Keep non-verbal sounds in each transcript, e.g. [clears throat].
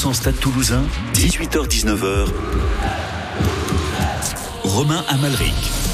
100% Stade Toulousain, 18h-19h. Romain Amalric.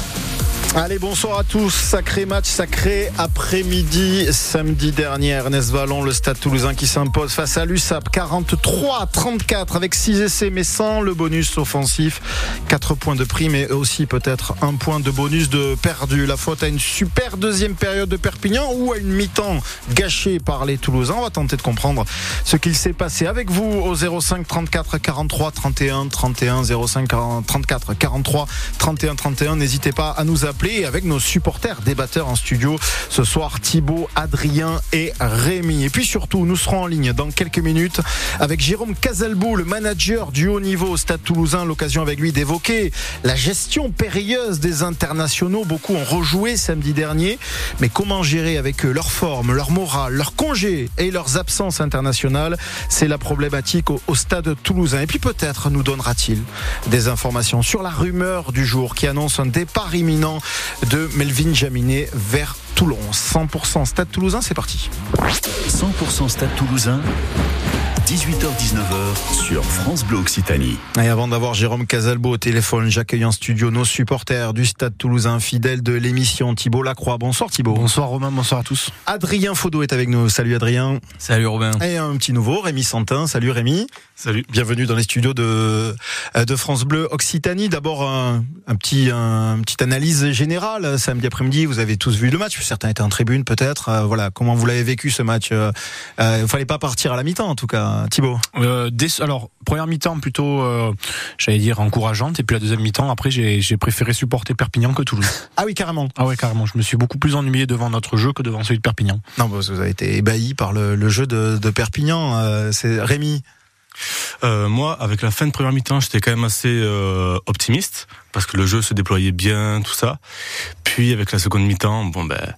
Allez, bonsoir à tous. Sacré match, sacré après-midi. Samedi dernier, Ernest Vallon, le stade toulousain qui s'impose face à l'USAP. 43-34 avec 6 essais, mais sans le bonus offensif. 4 points de prix, mais aussi peut-être un point de bonus de perdu. La faute à une super deuxième période de Perpignan ou à une mi-temps gâchée par les Toulousains. On va tenter de comprendre ce qu'il s'est passé avec vous au 05 34 43 31 31 05 34 43 31 31. N'hésitez pas à nous appeler avec nos supporters débatteurs en studio ce soir, Thibaut, Adrien et Rémi. Et puis surtout, nous serons en ligne dans quelques minutes avec Jérôme Casalbou, le manager du haut niveau au Stade Toulousain. L'occasion avec lui d'évoquer la gestion périlleuse des internationaux. Beaucoup ont rejoué samedi dernier, mais comment gérer avec eux leur forme, leur morale, leur congé et leurs absences internationales? C'est la problématique au, au Stade Toulousain. Et puis peut-être nous donnera-t-il des informations sur la rumeur du jour qui annonce un départ imminent de Melvin Jaminet vers Toulon. 100% Stade Toulousain, c'est parti. 100% Stade Toulousain. 18h-19h sur France Bleu Occitanie. Et avant d'avoir Jérôme Casalbo au téléphone, j'accueille en studio nos supporters du Stade Toulousain, fidèles de l'émission Thibault Lacroix. Bonsoir Thibault. Bonsoir Romain, bonsoir à tous. Adrien Faudot est avec nous. Salut Adrien. Salut Robin. Et un petit nouveau, Rémi Santin. Salut Rémi. Salut. Bienvenue dans les studios de, de France Bleu Occitanie. D'abord, un, un, petit, un, petite analyse générale. Samedi après-midi, vous avez tous vu le match. Certains étaient en tribune peut-être. Euh, voilà, comment vous l'avez vécu ce match euh, Il ne fallait pas partir à la mi-temps en tout cas. Thibaut euh, dès, Alors, première mi-temps plutôt, euh, j'allais dire, encourageante. Et puis la deuxième mi-temps, après, j'ai préféré supporter Perpignan que Toulouse. ah oui, carrément. Ah ouais, carrément. Je me suis beaucoup plus ennuyé devant notre jeu que devant celui de Perpignan. Non, que vous avez été ébahi par le, le jeu de, de Perpignan. Euh, C'est Rémi euh, moi, avec la fin de première mi-temps, j'étais quand même assez euh, optimiste parce que le jeu se déployait bien, tout ça. Puis avec la seconde mi-temps, bon ben,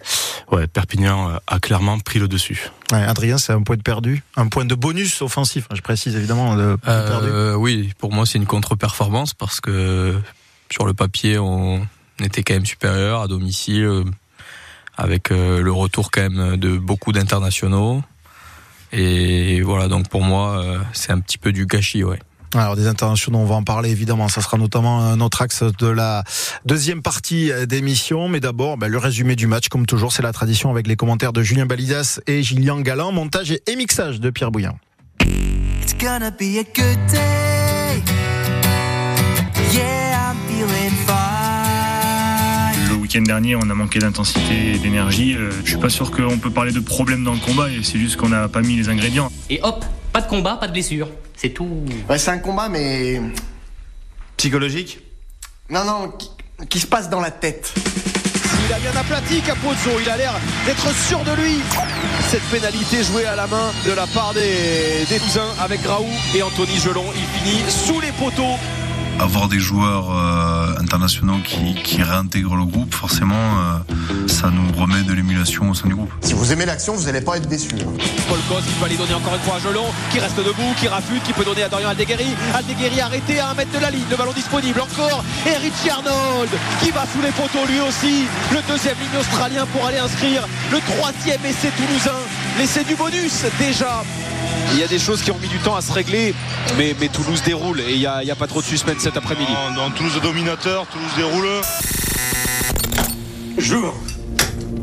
ouais, Perpignan a clairement pris le dessus. Ouais, Adrien, c'est un point de perdu, un point de bonus offensif. Hein, je précise évidemment. De euh, oui, pour moi, c'est une contre-performance parce que sur le papier, on était quand même supérieur à domicile, avec le retour quand même de beaucoup d'internationaux. Et voilà, donc pour moi, c'est un petit peu du gâchis, ouais. Alors des internationaux, on va en parler évidemment. Ça sera notamment notre axe de la deuxième partie d'émission. Mais d'abord, ben, le résumé du match, comme toujours, c'est la tradition avec les commentaires de Julien Balidas et Gillian Galland, montage et mixage de Pierre Bouillant. It's gonna be a good day. Week-end dernier, on a manqué d'intensité et d'énergie. Euh, je suis pas sûr qu'on peut parler de problème dans le combat. Et c'est juste qu'on n'a pas mis les ingrédients. Et hop, pas de combat, pas de blessure. C'est tout. Ouais, c'est un combat, mais. Psychologique? Non, non, qui, qui, se passe dans la tête. Il a bien aplati Capozzo, il a l'air d'être sûr de lui. Cette pénalité jouée à la main de la part des, des cousins avec Graou et Anthony Gelon. Il finit sous les poteaux avoir des joueurs euh, internationaux qui, qui, réintègrent le groupe, forcément, euh, ça nous remet de l'émulation au sein du groupe. Si vous aimez l'action, vous n'allez pas être déçu. Hein. Paul Cos qui va aller donner encore une fois à Gelon, qui reste debout, qui rafute, qui peut donner à Dorian Aldeguerri. Aldeguerri arrêté à un mètre de la ligne, le ballon disponible encore. Et Richie Arnold qui va sous les poteaux lui aussi. Le deuxième ligne australien pour aller inscrire le troisième essai toulousain. L'essai du bonus déjà il y a des choses qui ont mis du temps à se régler, mais, mais Toulouse déroule et il n'y a, a, pas trop de suspense cet après-midi. Non, Toulouse dominateur, Toulouse déroule. Jour,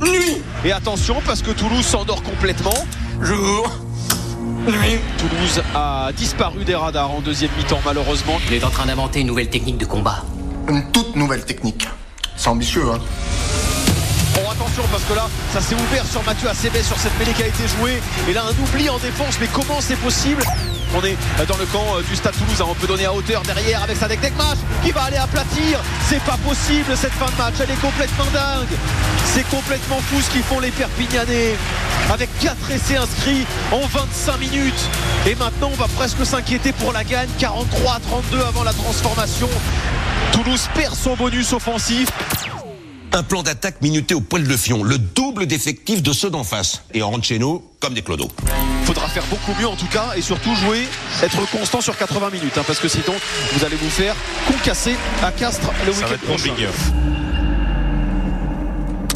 nuit. Et attention parce que Toulouse s'endort complètement. Jour, nuit. Toulouse a disparu des radars en deuxième mi-temps malheureusement. Il est en train d'inventer une nouvelle technique de combat. Une toute nouvelle technique. C'est ambitieux, hein. Parce que là, ça s'est ouvert sur Mathieu Acebet sur cette mêlée qui a été jouée. Et là, un oubli en défense, mais comment c'est possible? On est dans le camp du Stade Toulousain. On peut donner à hauteur derrière avec Sadek Dekmash qui va aller aplatir. C'est pas possible cette fin de match. Elle est complètement dingue. C'est complètement fou ce qu'ils font les Perpignanais. Avec 4 essais inscrits en 25 minutes. Et maintenant, on va presque s'inquiéter pour la gagne. 43 à 32 avant la transformation. Toulouse perd son bonus offensif. Un plan d'attaque minuté au poil de fion, le double d'effectifs de ceux d'en face. Et on rentre chez nous comme des clodos. Faudra faire beaucoup mieux en tout cas et surtout jouer, être constant sur 80 minutes, hein, parce que sinon vous allez vous faire concasser à Castres le week-end prochain.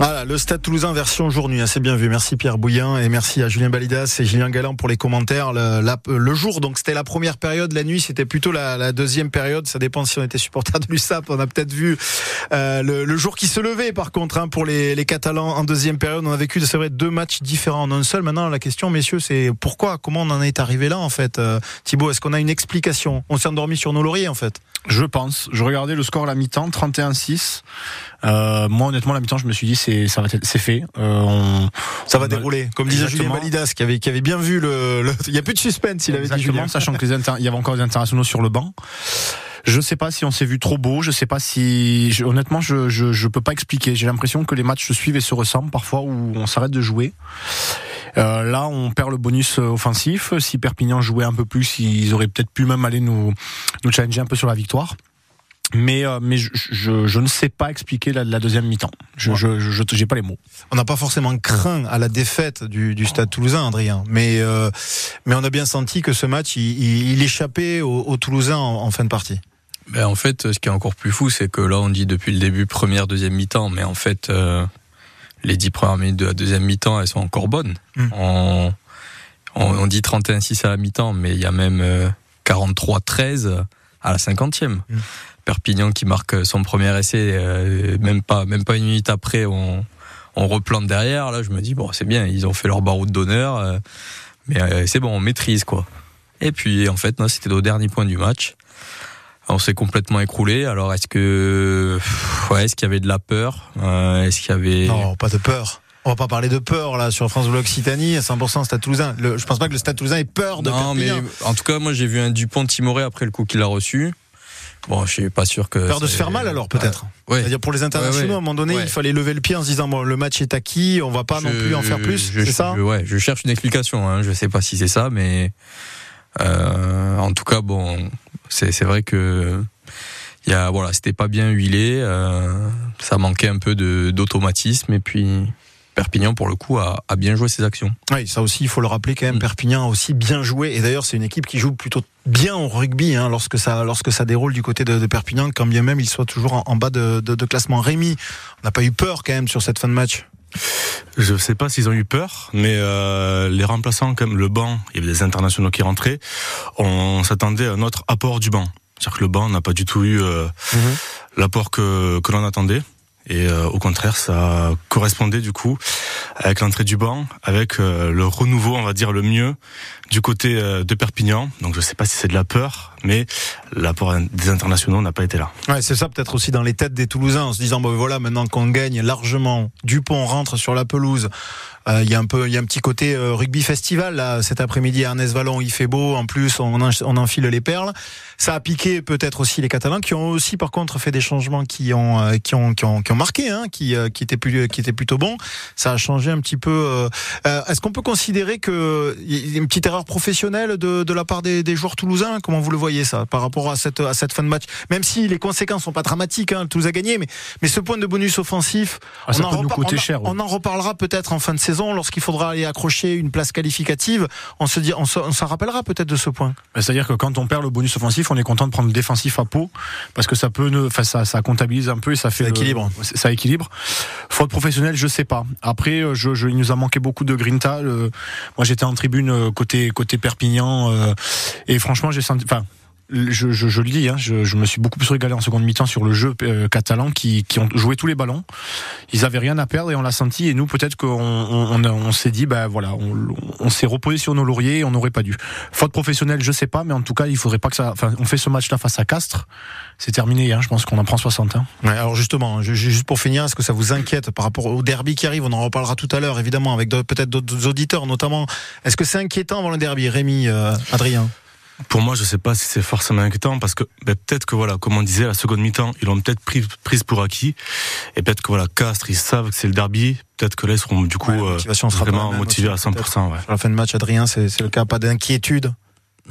Voilà, le Stade Toulousain version jour-nuit, assez bien vu. Merci Pierre Bouillin et merci à Julien Balidas et Julien Galland pour les commentaires. Le, la, le jour, donc c'était la première période, la nuit c'était plutôt la, la, deuxième période. Ça dépend si on était supporter de l'USAP. On a peut-être vu euh, le, le, jour qui se levait par contre hein, pour les, les Catalans en deuxième période. On a vécu, c'est vrai, deux matchs différents en un seul. Maintenant, la question, messieurs, c'est pourquoi, comment on en est arrivé là en fait euh, Thibaut, est-ce qu'on a une explication? On s'est endormi sur nos lauriers en fait Je pense. Je regardais le score à la mi-temps, 31-6. Euh, moi, honnêtement, la mi-temps, je me suis dit, c'est, ça va être, c'est fait. Euh, on, ça va dérouler. Comme disait Julien Validas, qui avait, qui avait bien vu le, le il y a plus de suspense, il avait dit Julien. Sachant que les inter... il y avait encore des internationaux sur le banc. Je sais pas si on s'est vu trop beau. Je sais pas si, je, honnêtement, je, je, je peux pas expliquer. J'ai l'impression que les matchs se suivent et se ressemblent parfois où on s'arrête de jouer. Euh, là, on perd le bonus offensif. Si Perpignan jouait un peu plus, ils auraient peut-être pu même aller nous, nous challenger un peu sur la victoire mais euh, mais je, je, je, ne sais pas expliquer la, la deuxième mi-temps. Je je je j'ai pas les mots. On n'a pas forcément craint à la défaite du, du Stade Toulousain, Adrien, mais euh, mais on a bien senti que ce match il, il, il échappait aux, aux Toulousains en, en, fin de partie. Ben en fait, ce qui est encore plus fou, c'est que là on dit depuis le début première deuxième mi-temps, mais en fait euh, les dix premières minutes de la deuxième mi-temps elles sont encore bonnes. Hmm. Mm. On, on, on dit 31-6 à la mi-temps, mais il y a même 43-13 à la cinquantième. Hmm. Perpignan qui marque son premier essai, euh, même pas même pas une minute après, on, on replante derrière. Là, je me dis bon, c'est bien, ils ont fait leur baroud d'honneur, euh, mais euh, c'est bon, on maîtrise quoi. Et puis en fait, non, c'était au dernier point du match. On s'est complètement écroulé. Alors est-ce que ouais, est-ce qu'il y avait de la peur Est-ce qu'il y avait non, pas de peur. On va pas parler de peur là sur France Bleu Occitanie, 100% Stade Toulousain. Le, je pense pas que le Stade Toulousain ait peur de non, Perpignan. mais en tout cas, moi j'ai vu un Dupont Timoré après le coup qu'il a reçu. Bon, je suis pas sûr que. Peur de se faire mal alors peut-être. Ouais. C'est-à-dire pour les internationaux, ouais, ouais. à un moment donné, il fallait lever le pied en se disant bon, le match est acquis, on va pas je, non plus en faire plus. C'est ça je, Ouais, je cherche une explication. Hein. Je sais pas si c'est ça, mais euh, en tout cas, bon, c'est vrai que il y a voilà, c'était pas bien huilé. Euh, ça manquait un peu d'automatisme et puis. Perpignan, pour le coup, a, a, bien joué ses actions. Oui, ça aussi, il faut le rappeler quand même. Mmh. Perpignan a aussi bien joué. Et d'ailleurs, c'est une équipe qui joue plutôt bien au rugby hein, lorsque ça lorsque ça déroule du côté de, de Perpignan, quand bien même il soit toujours en, en bas de, de, de, classement. Rémi, on n'a pas eu peur quand même sur cette fin de match? Je sais pas s'ils ont eu peur, mais euh, les remplaçants, comme le banc, il y avait des internationaux qui rentraient. On s'attendait à un autre apport du banc. C'est-à-dire que le banc n'a pas du tout eu euh, mmh. l'apport que, que l'on attendait. Et euh, au contraire, ça correspondait du coup avec l'entrée du banc, avec euh, le renouveau, on va dire le mieux, du côté euh, de Perpignan. Donc je sais pas si c'est de la peur, mais l'apport des internationaux n'a pas été là. Ouais, c'est ça peut-être aussi dans les têtes des Toulousains, en se disant bon voilà, maintenant qu'on gagne largement, Dupont rentre sur la pelouse. Il euh, y a un peu, il y a un petit côté euh, rugby festival là cet après-midi à Ernest Vallon. Il fait beau, en plus on, on enfile les perles. Ça a piqué peut-être aussi les Catalans qui ont aussi par contre fait des changements qui ont euh, qui ont qui ont, qui ont marqué, hein, qui qui étaient plus qui étaient plutôt bons. Ça a changé un petit peu. Est-ce qu'on peut considérer que y a une petite erreur professionnelle de, de la part des, des, joueurs toulousains Comment vous le voyez ça par rapport à cette à cette fin de match? Même si les conséquences sont pas dramatiques, hein, Toulouse a gagné, mais mais ce point de bonus offensif, ah, on, en nous coûter on, cher, on en reparlera peut-être en fin de saison lorsqu'il faudra aller accrocher une place qualificative. On se dit, on s'en rappellera peut-être de ce point. C'est-à-dire que quand on perd le bonus offensif, on est content de prendre le défensif à peau parce que ça peut, enfin ça, ça comptabilise un peu et ça fait ça équilibre. Le, ça équilibre. Faute professionnelle, je sais pas. Après, je, je, il nous a manqué beaucoup de grinta. Le, moi, j'étais en tribune euh, côté côté Perpignan euh, et franchement, j'ai senti, enfin je, le dis, hein, je, me suis beaucoup plus régalé en seconde mi-temps sur le jeu euh, catalan qui, ont joué tous les ballons. Ils avaient rien à perdre et on l'a senti. Et nous, peut-être qu'on on, on, on s'est dit, ben voilà, on, s'est reposé sur nos lauriers et on n'aurait pas dû. Faute professionnelle, je sais pas, mais en tout cas, il faudrait pas que ça. On fait ce match-là face à Castres. C'est terminé. Hein, je pense qu'on en prend 60. Hein. Alors justement, juste pour finir, est-ce que ça vous inquiète par rapport au derby qui arrive? On en reparlera tout à l'heure, évidemment, avec peut-être d'autres auditeurs, notamment. Est-ce que c'est inquiétant avant le derby, Rémi, euh, Adrien? Pour moi, je sais pas si c'est forcément inquiétant parce que ben, peut-être que voilà, comme on disait, la seconde mi-temps, ils l'ont peut-être pris prise pour acquis et peut-être que voilà, Castres, ils savent que c'est le derby. Peut-être que là, ils seront du coup ouais, euh, vraiment motivés aussi, à 100%. Ouais. Sur la fin de match, Adrien, c'est le cas, pas d'inquiétude?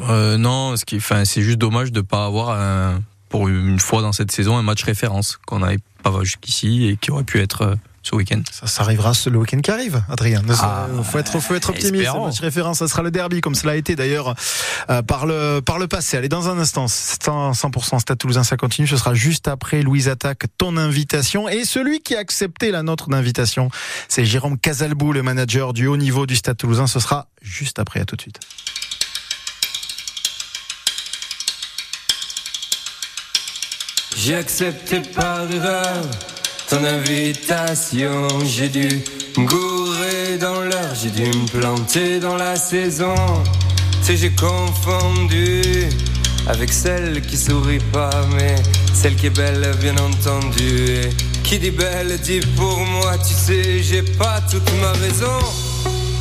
Euh, non, ce qui, enfin, c'est juste dommage de pas avoir un, pour une fois dans cette saison un match référence qu'on n'avait pas jusqu'ici et qui aurait pu être ce week-end. Ça, ça arrivera le week-end qui arrive, Adrien. Il Ah, faut être, faut être optimiste. espérons. Match référence, ça sera le derby, comme cela a été d'ailleurs euh, par le par le passé. Allez, dans un instant, 100%, 100% Stade Toulousain, ça continue. Ce sera juste après Louise Attaque, ton invitation. Et celui qui a accepté la nôtre d'invitation, c'est Jérôme Casalbou, le manager du haut niveau du Stade Toulousain. Ce sera juste après. À tout de suite. J'ai accepté par erreur ton invitation. J'ai dû me gourer dans l'heure, j'ai dû me planter dans la saison. Sais, j'ai confondu avec celle qui sourit pas, mais celle qui est belle, bien entendu. Et qui dit belle dit pour moi, tu sais, j'ai pas toute ma raison.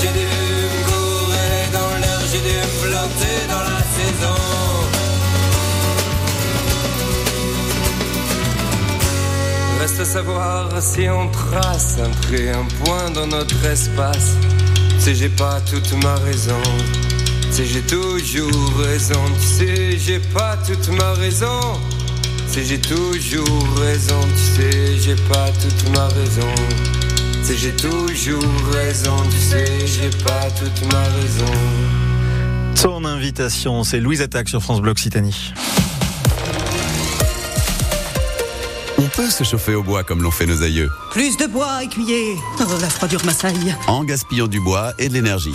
J'ai dû me gourer dans l'heure, j'ai dû me planter dans la saison. Reste à savoir si on trace un trait, un point dans notre espace. Sais, j'ai pas toute ma raison. Sais, j'ai toujours raison. Tu sais, j'ai pas toute ma raison. Sais, j'ai toujours raison. Tu sais, j'ai pas toute ma raison. Tu sais, j'ai toujours raison. Tu sais, j'ai pas toute ma raison. Ton invitation, c'est Louise Attaque sur France Bleu Occitanie. On peut se chauffer au bois comme l'ont fait nos aïeux, Plus de bois, écuyer Oh, la froidure m'assaille. en gaspillant du bois et de l'énergie.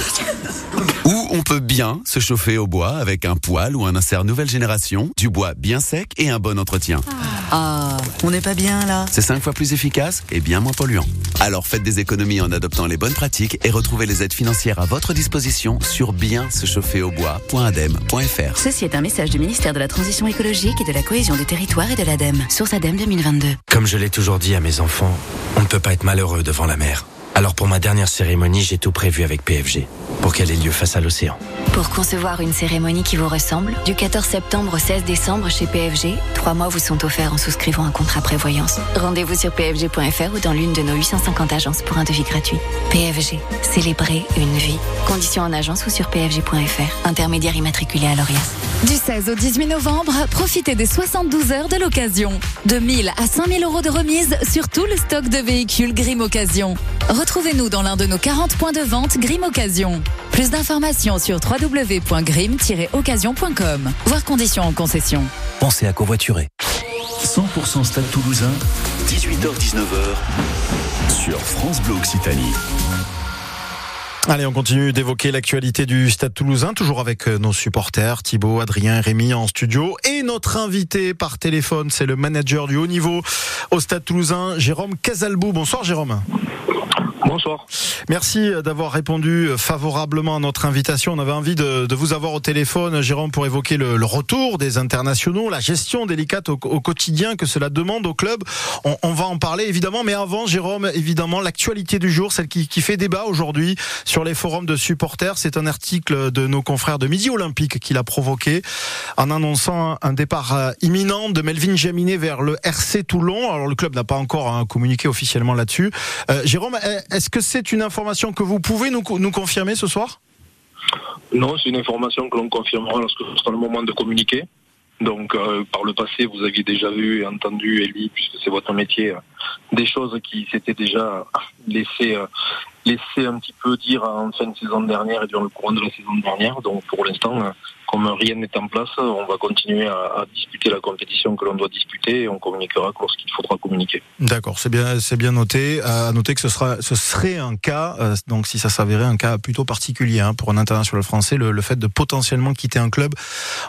Ou on peut bien se chauffer au bois avec un poêle ou un insert nouvelle génération, du bois bien sec et un bon entretien. Ah, on n'est pas bien là C'est 5 fois plus efficace et bien moins polluant. Alors faites des économies en adoptant les bonnes pratiques et retrouvez les aides financières à votre disposition sur bien se chauffer au bois.adem.fr. Ceci est un message du ministère de la Transition écologique et de la cohésion des territoires et de l'ADEME. Source ADEME 2022. Comme je l'ai toujours dit à mes enfants, on ne peut pas être malheureux devant la mer. Alors pour ma dernière cérémonie, j'ai tout prévu avec PFG, pour qu'elle ait lieu face à l'océan. Pour concevoir une cérémonie qui vous ressemble, du 14 septembre au 16 décembre chez PFG, trois mois vous sont offerts en souscrivant un contrat prévoyance. Rendez-vous sur pfg.fr ou dans l'une de nos 850 agences pour un devis gratuit. PFG, célébrer une vie. Conditions en agence ou sur pfg.fr. Intermédiaire immatriculé à l'ORIAS. Du 16 au 18 novembre, profitez des 72 heures de l'occasion. De 1000 à 5000 euros de remise sur tout le stock de véhicules Grim Occasion. Retrouvez-nous dans l'un de nos 40 points de vente Grim Occasion. Plus d'informations sur www.grim-occasion.com. Voir conditions en concession. Pensez à covoiturer. 100% Stade Toulousain, 18h-19h sur France Bleu Occitanie. Allez, on continue d'évoquer l'actualité du Stade Toulousain, toujours avec euh, nos supporters, Thibaut, Adrien, Rémi en studio. Et notre invité par téléphone, c'est le manager du haut niveau au Stade Toulousain, Jérôme Casalbou. Bonsoir Jérôme. Bonsoir. Merci d'avoir répondu favorablement à notre invitation. On avait envie de, de vous avoir au téléphone, Jérôme, pour évoquer le, le retour des internationaux, la gestion délicate au, au, quotidien que cela demande au club. On, on, va en parler évidemment, mais avant, Jérôme, évidemment, l'actualité du jour, celle qui, qui fait débat aujourd'hui sur les forums de supporters, c'est un article de nos confrères de Midi Olympique qui l'a provoqué en annonçant un départ euh, imminent de Melvin Jaminet vers le RC Toulon. Alors le club n'a pas encore hein, communiqué officiellement là-dessus. Euh, Jérôme, est-ce que c'est une information que vous pouvez nous, confirmer ce soir? Non, c'est une information que l'on confirmera lorsque ce sera le moment de communiquer. Donc, euh, par le passé, vous aviez déjà vu et entendu, lu, puisque c'est votre métier, euh, des choses qui s'étaient déjà [laughs] laissées, euh, laissées un petit peu dire en fin de saison dernière et durant le courant de la saison dernière. Donc, pour l'instant, comme rien n'est en place, on va continuer à, à disputer la compétition que l'on doit disputer et on communiquera lorsqu'il faudra communiquer. D'accord, c'est bien, c'est bien noté. Euh, à noter que ce sera, ce serait un cas, euh, donc si ça s'avérait un cas plutôt particulier hein, pour un international français, le, le, fait de potentiellement quitter un club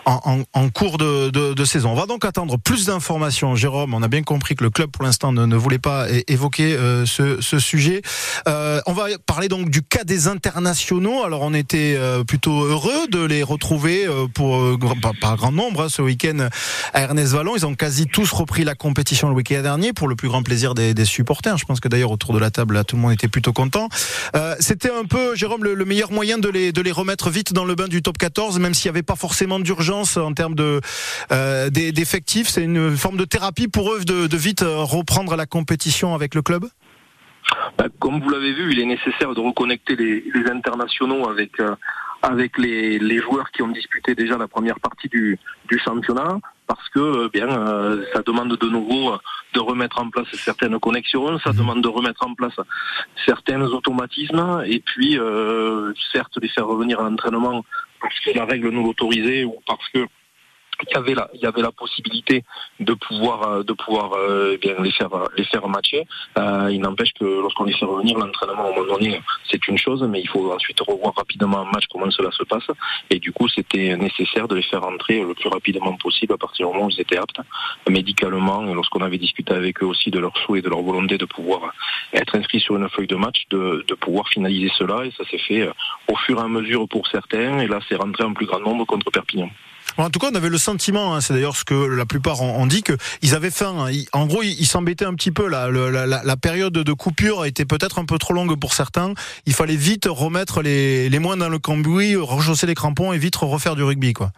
en, cours de, saison. On va donc attendre plus d'informations. Jérôme, on a bien compris que le club pour l'instant ne, voulait pas évoquer euh, ce, sujet. On va parler donc du cas des internationaux. Alors on était plutôt heureux de les retrouver pour par, par, grand nombre hein, ce week-end à Ernest Vallon. Ils ont quasi tous repris la compétition le week-end dernier pour le plus grand plaisir des, supporters. Je pense que d'ailleurs autour de la table, là, tout le monde était plutôt content. Euh, C'était un peu, Jérôme, le, le, meilleur moyen de les, de les remettre vite dans le bain du top 14, même s'il n'y avait pas forcément d'urgence en termes de euh, d'effectifs. C'est une forme de thérapie pour eux de, vite reprendre la compétition avec le club? Bah, comme vous l'avez vu, il est nécessaire de reconnecter les, internationaux avec euh, avec les, les, joueurs qui ont disputé déjà la première partie du, du championnat parce que bien euh, ça demande de nouveau de remettre en place certaines connexions, ça demande de remettre en place certains automatismes et puis euh, certes les faire revenir à l'entraînement parce que la règle nous l'autorisait ou parce que il y avait la, possibilité de pouvoir, de pouvoir euh, bien les faire, les faire matcher. Euh, il n'empêche que lorsqu'on les fait revenir, l'entraînement au moment donné, c'est une chose, mais il faut ensuite revoir rapidement un match comment cela se passe. Et du coup, c'était nécessaire de les faire entrer le plus rapidement possible à partir du moment où ils étaient aptes médicalement. Et lorsqu'on avait discuté avec eux aussi de leur souhait et de leur volonté de pouvoir être inscrits sur une feuille de match, de, de pouvoir finaliser cela. Et ça s'est fait au fur et à mesure pour certains. Et là, c'est rentré en plus grand nombre contre Perpignan. En tout cas, on avait le sentiment, hein, c'est d'ailleurs ce que la plupart ont, dit, qu'ils avaient faim. Hein. En gros, ils s'embêtaient un petit peu. Là. La, période de coupure était peut-être un peu trop longue pour certains. Il fallait vite remettre les, les moins dans le cambouis, rechausser les crampons et vite refaire du rugby. quoi.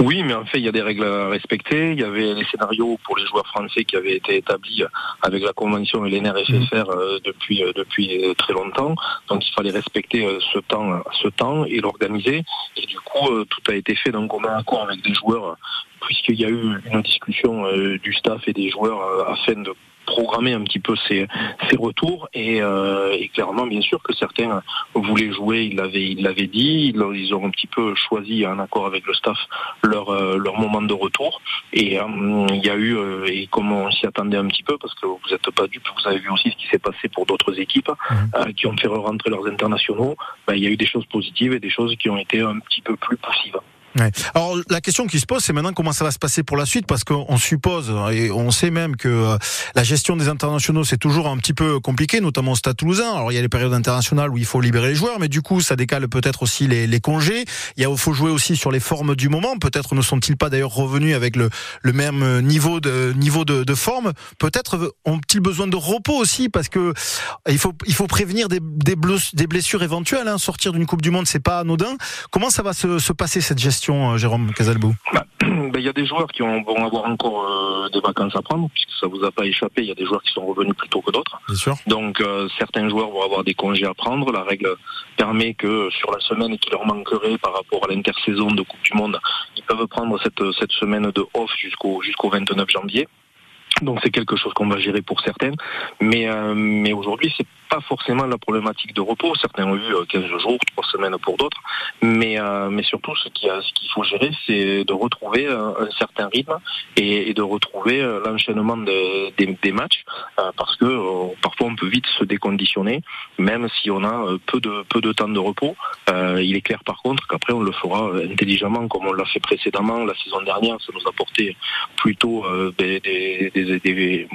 Oui, mais en fait, il y a des règles à respecter. Il y avait les scénarios pour les joueurs français qui avaient été établis avec la convention et l'NRFFR euh, depuis euh, depuis très longtemps. Donc, il fallait respecter euh, ce temps, ce temps et l'organiser. Et du coup, euh, tout a été fait d'un commun accord avec des joueurs, puisqu'il y a eu une discussion euh, du staff et des joueurs euh, afin de programmer un petit peu ces, ces retours. Et, euh, et, clairement bien sûr que certains voulaient jouer ils l'avaient ils l'avaient dit. Ils, ils, ont un petit peu choisi en accord avec le staff leur euh, leur moment de retour. Et euh, il y a eu et comme on s'y attendait un petit peu parce que vous n'êtes pas dupes vous avez vu aussi ce qui s'est passé pour d'autres équipes mmh. qui ont fait rentrer leurs internationaux ben, il y a eu des choses positives et des choses qui ont été un petit peu plus poussives Alors la question qui se pose, c'est maintenant comment ça va se passer pour la suite, parce qu'on suppose et on sait même que euh, la gestion des internationaux c'est toujours un petit peu compliqué, notamment au Stade Toulousain. Alors il y a les périodes internationales où il faut libérer les joueurs, mais du coup ça décale peut-être aussi les, congés. Il faut jouer aussi sur les formes du moment. Peut-être ne sont-ils pas d'ailleurs revenus avec le, même niveau de niveau de, forme. Peut-être ont-ils besoin de repos aussi, parce que il faut il faut prévenir des, blessures éventuelles. Hein. Sortir d'une Coupe du Monde c'est pas anodin. Comment ça va se passer cette gestion? Jérôme Casalbou bah, [clears throat] Il y a des joueurs qui ont, vont avoir encore euh, des vacances à prendre, puisque ça vous a pas échappé. Il y a des joueurs qui sont revenus plus tôt que d'autres. Donc euh, certains joueurs vont avoir des congés à prendre. La règle permet que sur la semaine qui leur manquerait par rapport à l'intersaison de Coupe du Monde, ils peuvent prendre cette, cette semaine de off jusqu'au jusqu'au 29 janvier. Donc c'est quelque chose qu'on va gérer pour certains, mais euh, mais aujourd'hui c'est pas forcément la problématique de repos. Certains ont eu 15 jours, 3 semaines pour d'autres, mais euh, mais surtout ce qu'il faut gérer, c'est de retrouver un, un, certain rythme et, de retrouver euh, l'enchaînement de, des, des, matchs, euh, parce que euh, parfois on peut vite se déconditionner, même si on a peu de peu de temps de repos. il est clair par contre qu'après on le fera intelligemment comme on l'a fait précédemment la saison dernière. Ça nous a apporté plutôt des, des, des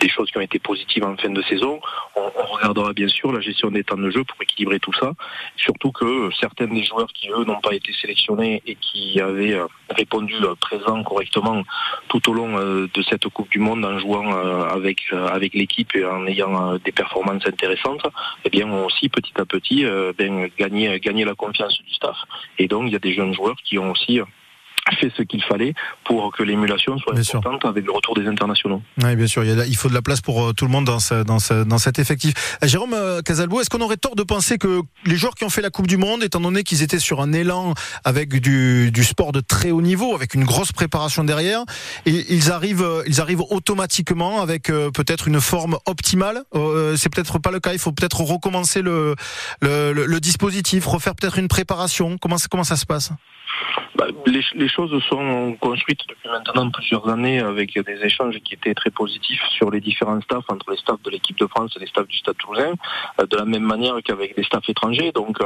des, choses qui ont été positives en fin de saison. On, on, regardera bien sûr la gestion des temps de jeu pour équilibrer tout ça. Surtout que certains des joueurs qui, eux, n'ont pas été sélectionnés et qui avaient euh, répondu euh, présent correctement tout au long euh, de cette Coupe du Monde en jouant avec, avec l'équipe et en ayant des performances intéressantes, eh bien, ont aussi petit à petit ben, gagné, gagné la confiance du staff. Et donc, il y a des jeunes joueurs qui ont aussi fait ce qu'il fallait pour que l'émulation soit bien importante sûr. avec le retour des internationaux. Oui, bien sûr, il, y a, il faut de la place pour euh, tout le monde dans, ce, dans, ce, dans cet effectif. Euh, Jérôme euh, Casalbo, est-ce qu'on aurait tort de penser que les joueurs qui ont fait la Coupe du Monde, étant donné qu'ils étaient sur un élan avec du, du, sport de très haut niveau, avec une grosse préparation derrière, et ils arrivent, ils arrivent automatiquement avec peut-être une forme optimale C'est peut-être pas le cas, il faut peut-être recommencer le, le, le, le dispositif, refaire peut-être une préparation. Comment, comment ça se passe? Bah, les, choses sont construites depuis maintenant plusieurs années avec des échanges qui étaient très positifs sur les différents staffs, entre les staffs de l'équipe de France et les staffs du Stade Toulousain, euh, de la même manière qu'avec les staffs étrangers. Donc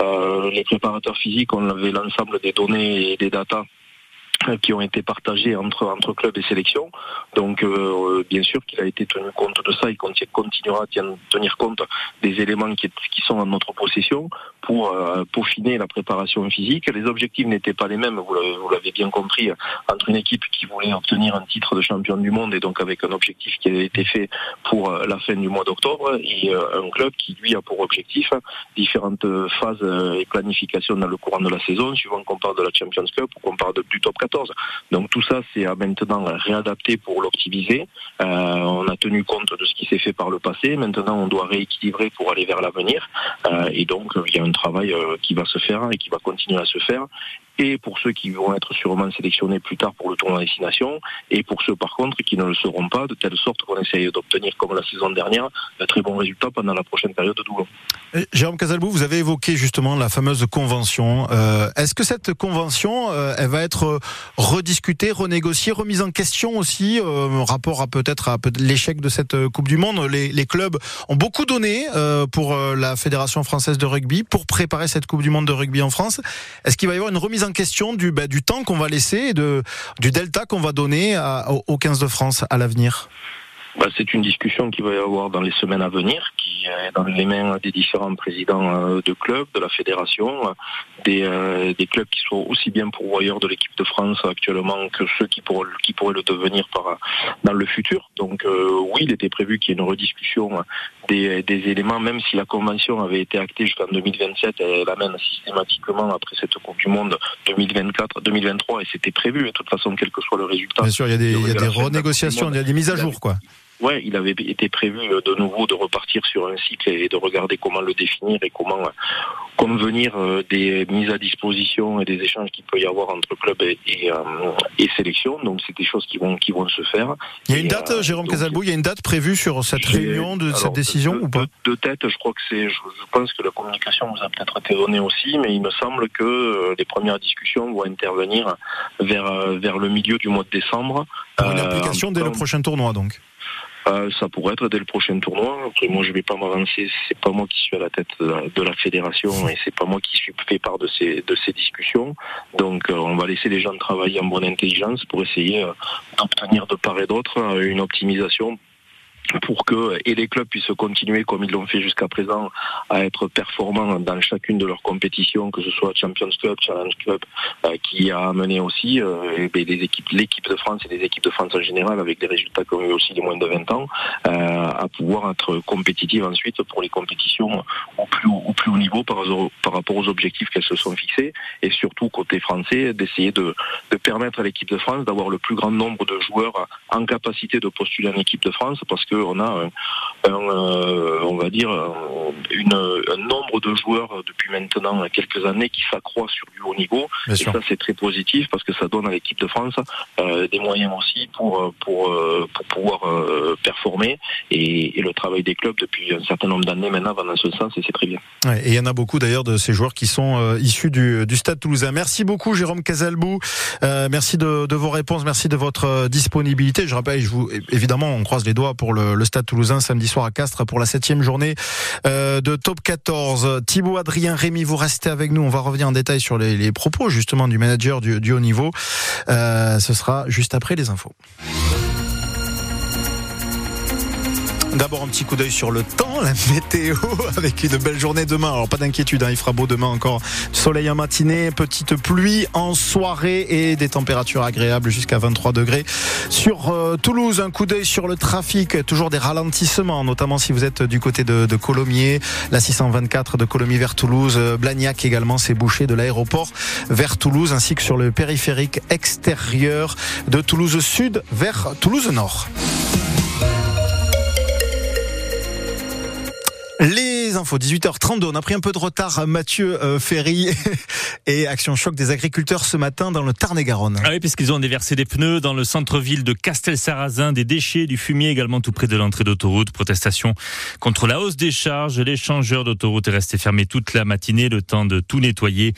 euh, les préparateurs physiques, on avait l'ensemble des données et des datas qui ont été partagés entre, entre clubs et sélections. Donc, euh, bien sûr qu'il a été tenu compte de ça. Il continuera à tenir compte des éléments qui, qui sont en notre possession pour euh, peaufiner la préparation physique. Les objectifs n'étaient pas les mêmes, vous l'avez bien compris, entre une équipe qui voulait obtenir un titre de champion du monde et donc avec un objectif qui avait été fait pour euh, la fin du mois d'octobre et euh, un club qui, lui, a pour objectif différentes phases et planifications dans le courant de la saison, suivant qu'on parle de la Champions Cup ou qu'on parle du top 14. Donc tout ça, c'est à maintenant réadapter pour l'optimiser. Euh, on a tenu compte de ce qui s'est fait par le passé. Maintenant, on doit rééquilibrer pour aller vers l'avenir. Euh, et donc, il y a un travail euh, qui va se faire et qui va continuer à se faire et pour ceux qui vont être sûrement sélectionnés plus tard pour le tournoi destination, et pour ceux par contre qui ne le seront pas, de telle sorte qu'on essaye d'obtenir, comme la saison dernière, de très bons résultats pendant la prochaine période de doublon. Jérôme Casalbou, vous avez évoqué justement la fameuse convention. Euh, Est-ce que cette convention, euh, elle va être rediscutée, renégociée, remise en question aussi, euh, rapport à peut-être à peut l'échec de cette euh, Coupe du Monde? Les, les, clubs ont beaucoup donné euh, pour euh, la Fédération française de rugby pour préparer cette Coupe du Monde de rugby en France. Est-ce qu'il va y avoir une remise en question du, bah, du temps qu'on va laisser et de, du delta qu'on va donner à, au 15 de France à l'avenir bah, c'est une discussion qui va y avoir dans les semaines à venir, qui est dans les mains des différents présidents euh, de clubs, de la fédération, des, euh, des clubs qui sont aussi bien pourvoyeurs de l'équipe de France actuellement que ceux qui pourraient, le devenir par, dans le futur. Donc euh, oui, il était prévu qu'il y ait une rediscussion des, des, éléments, même si la convention avait été actée jusqu'en 2027, elle amène systématiquement après cette Coupe du Monde 2024, 2023, et c'était prévu de toute façon, quel que soit le résultat. Bien sûr, il y a des, il y a des renégociations, il y a des mises à jour, quoi. Ouais, il avait été prévu euh, de nouveau de repartir sur un cycle et de regarder comment le définir et comment euh, convenir euh, des mises à disposition et des échanges qu'il peut y avoir entre club et, et, et sélection. Donc c'est des choses qui vont qui vont se faire. Il y a une date, Jérôme Casalbou, il y a une date prévue sur cette réunion de cette décision de, ou pas? de, de, tête, je crois que c'est. Je, je, pense que la communication vous a peut-être été donnée aussi, mais il me semble que les premières discussions vont intervenir vers vers le milieu du mois de décembre. Pour une application euh, dès le prochain tournoi, donc. Ça pourrait être dès le prochain tournoi. Après, moi, je vais pas m'avancer. C'est pas moi qui suis à la tête de la, de la fédération et c'est pas moi qui suis fait part de ces de ces discussions. Donc, euh, on va laisser les gens travailler en bonne intelligence pour essayer euh, d'obtenir de part et d'autre euh, une optimisation pour que et les clubs puissent continuer comme ils l'ont fait jusqu'à présent à être performants dans chacune de leurs compétitions, que ce soit Champions Cup, Challenge Cup, euh, qui a amené aussi euh, les équipes, l'équipe de France et les équipes de France en général, avec des résultats qui ont eu aussi les moins de 20 ans, euh, à pouvoir être compétitives ensuite pour les compétitions au plus haut, au plus haut niveau par, par rapport aux objectifs qu'elles se sont fixés, et surtout côté français, d'essayer de, de permettre à l'équipe de France d'avoir le plus grand nombre de joueurs en capacité de postuler en équipe de France, parce que on a un, un, euh, on va dire une, un nombre de joueurs depuis maintenant quelques années qui s'accroît sur du haut niveau Bien et sûr. ça c'est très positif parce que ça donne à l'équipe de France euh, des moyens aussi pour pour euh, pour pouvoir euh, performer et, et, le travail des clubs depuis un certain nombre d'années maintenant va dans ce sens et c'est très bien. Ouais, et il y en a beaucoup d'ailleurs de ces joueurs qui sont euh, issus du, du Stade Toulousain. Merci beaucoup Jérôme Casalbou. Euh, merci de, de, vos réponses, merci de votre disponibilité. Je rappelle, je vous évidemment on croise les doigts pour le, Stade Toulousain samedi soir à Castres pour la septième journée euh, de Top 14. Thibaut, Adrien, Rémi, vous restez avec nous. On va revenir en détail sur les, propos justement du manager du, du haut niveau. Euh, ce sera juste après les infos. D'abord un petit coup d'œil sur le temps, la météo [laughs] avec une belle journée demain. Alors pas d'inquiétude, hein, il fera beau demain encore. Soleil en matinée, petite pluie en soirée et des températures agréables jusqu'à 23 degrés. Sur euh, Toulouse, un coup d'œil sur le trafic, toujours des ralentissements, notamment si vous êtes du côté de, Colomiers, la 624 de Colomiers vers Toulouse, Blagnac également s'est bouché de l'aéroport vers Toulouse, ainsi que sur le périphérique extérieur de Toulouse Sud vers Toulouse Nord. Les infos, 18h32. On a pris un peu de retard, Mathieu euh, Ferry [laughs] et Action Choc des agriculteurs ce matin dans le Tarn-et-Garonne. Ah oui, puisqu'ils ont déversé des pneus dans le centre-ville de Castel-Sarrazin, des déchets, du fumier également tout près de l'entrée d'autoroute. Protestation contre la hausse des charges. L'échangeur d'autoroute est resté fermé toute la matinée, le temps de tout nettoyer.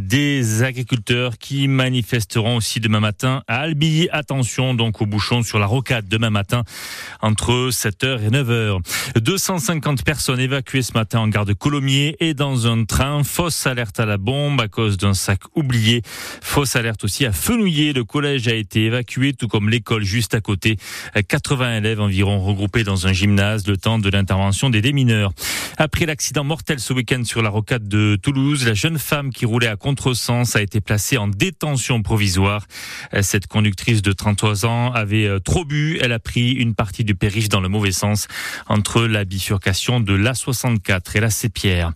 Des agriculteurs qui manifesteront aussi demain matin à Albi. Attention donc aux bouchons sur la rocade demain matin entre 7h et 9h. 250 personnes évacuées ce matin en gare de Colomiers et dans un train. Fausse alerte à la bombe à cause d'un sac oublié. Fausse alerte aussi à Fenouillet. Le collège a été évacué, tout comme l'école juste à côté. 80 élèves environ regroupés dans un gymnase, le temps de l'intervention des démineurs. Après l'accident mortel ce week-end sur la rocade de Toulouse, la jeune femme qui roulait à contresens a été placée en détention provisoire. Cette conductrice de 33 ans avait euh, trop bu. Elle a pris une partie du périph' dans le mauvais sens entre la bifurcation de l'A64 et la Sépierre.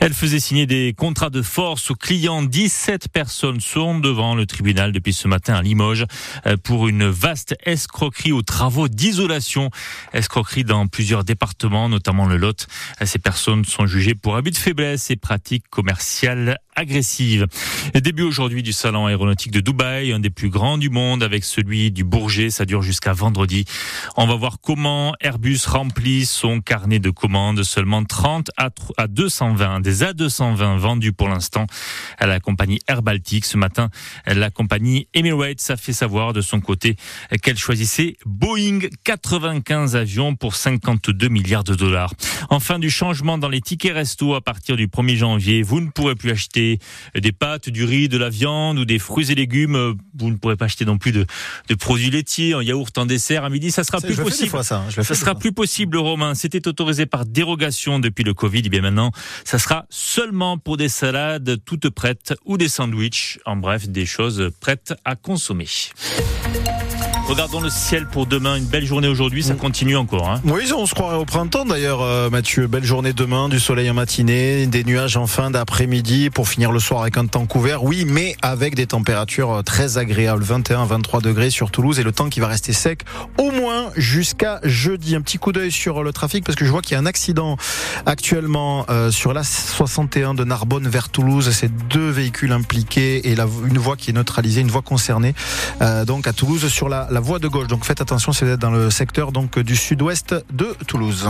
Elle faisait signer des contrats de force aux clients. 17 personnes sont devant le tribunal depuis ce matin à Limoges euh, pour une vaste escroquerie aux travaux d'isolation. Escroquerie dans plusieurs départements, notamment le Lot. Ces personnes sont jugées pour abus de faiblesse et pratiques commerciales agressives. Début aujourd'hui du salon aéronautique de Dubaï, un des plus grands du monde avec celui du Bourget. Ça dure jusqu'à vendredi. On va voir comment Airbus remplit son carnet de commandes. Seulement 30 à 220, des A220 vendus pour l'instant à la compagnie Air Baltic. Ce matin, la compagnie Emirates a fait savoir de son côté qu'elle choisissait Boeing 95 avions pour 52 milliards de dollars. Enfin, du changement dans les tickets resto à partir du 1er janvier. Vous ne pourrez plus acheter des pâtes, du riz, de la viande ou des fruits et légumes. Vous ne pourrez pas acheter non plus de, de produits laitiers, en yaourt, en dessert à midi. Ça sera plus possible. Fois, ça, ça sera plus possible, Romain. C'était autorisé par dérogation depuis le Covid. Et bien maintenant, ça sera seulement pour des salades toutes prêtes ou des sandwichs. En bref, des choses prêtes à consommer. Regardons le ciel pour demain. Une belle journée aujourd'hui. Ça continue encore. Hein. Oui, on se croirait au printemps d'ailleurs, euh, Mathieu. Belle journée demain, du soleil en matinée, des nuages en fin d'après-midi pour finir le soir avec un temps couvert. Oui, mais avec des températures très agréables. 21, 23 degrés sur Toulouse et le temps qui va rester sec au moins jusqu'à jeudi. Un petit coup d'œil sur le trafic parce que je vois qu'il y a un accident actuellement euh, sur la 61 de Narbonne vers Toulouse. C'est deux véhicules impliqués et une voie qui est neutralisée, une voie concernée. Euh, donc à Toulouse sur la la voie de gauche. Donc faites attention si vous êtes dans le secteur donc du sud-ouest de Toulouse.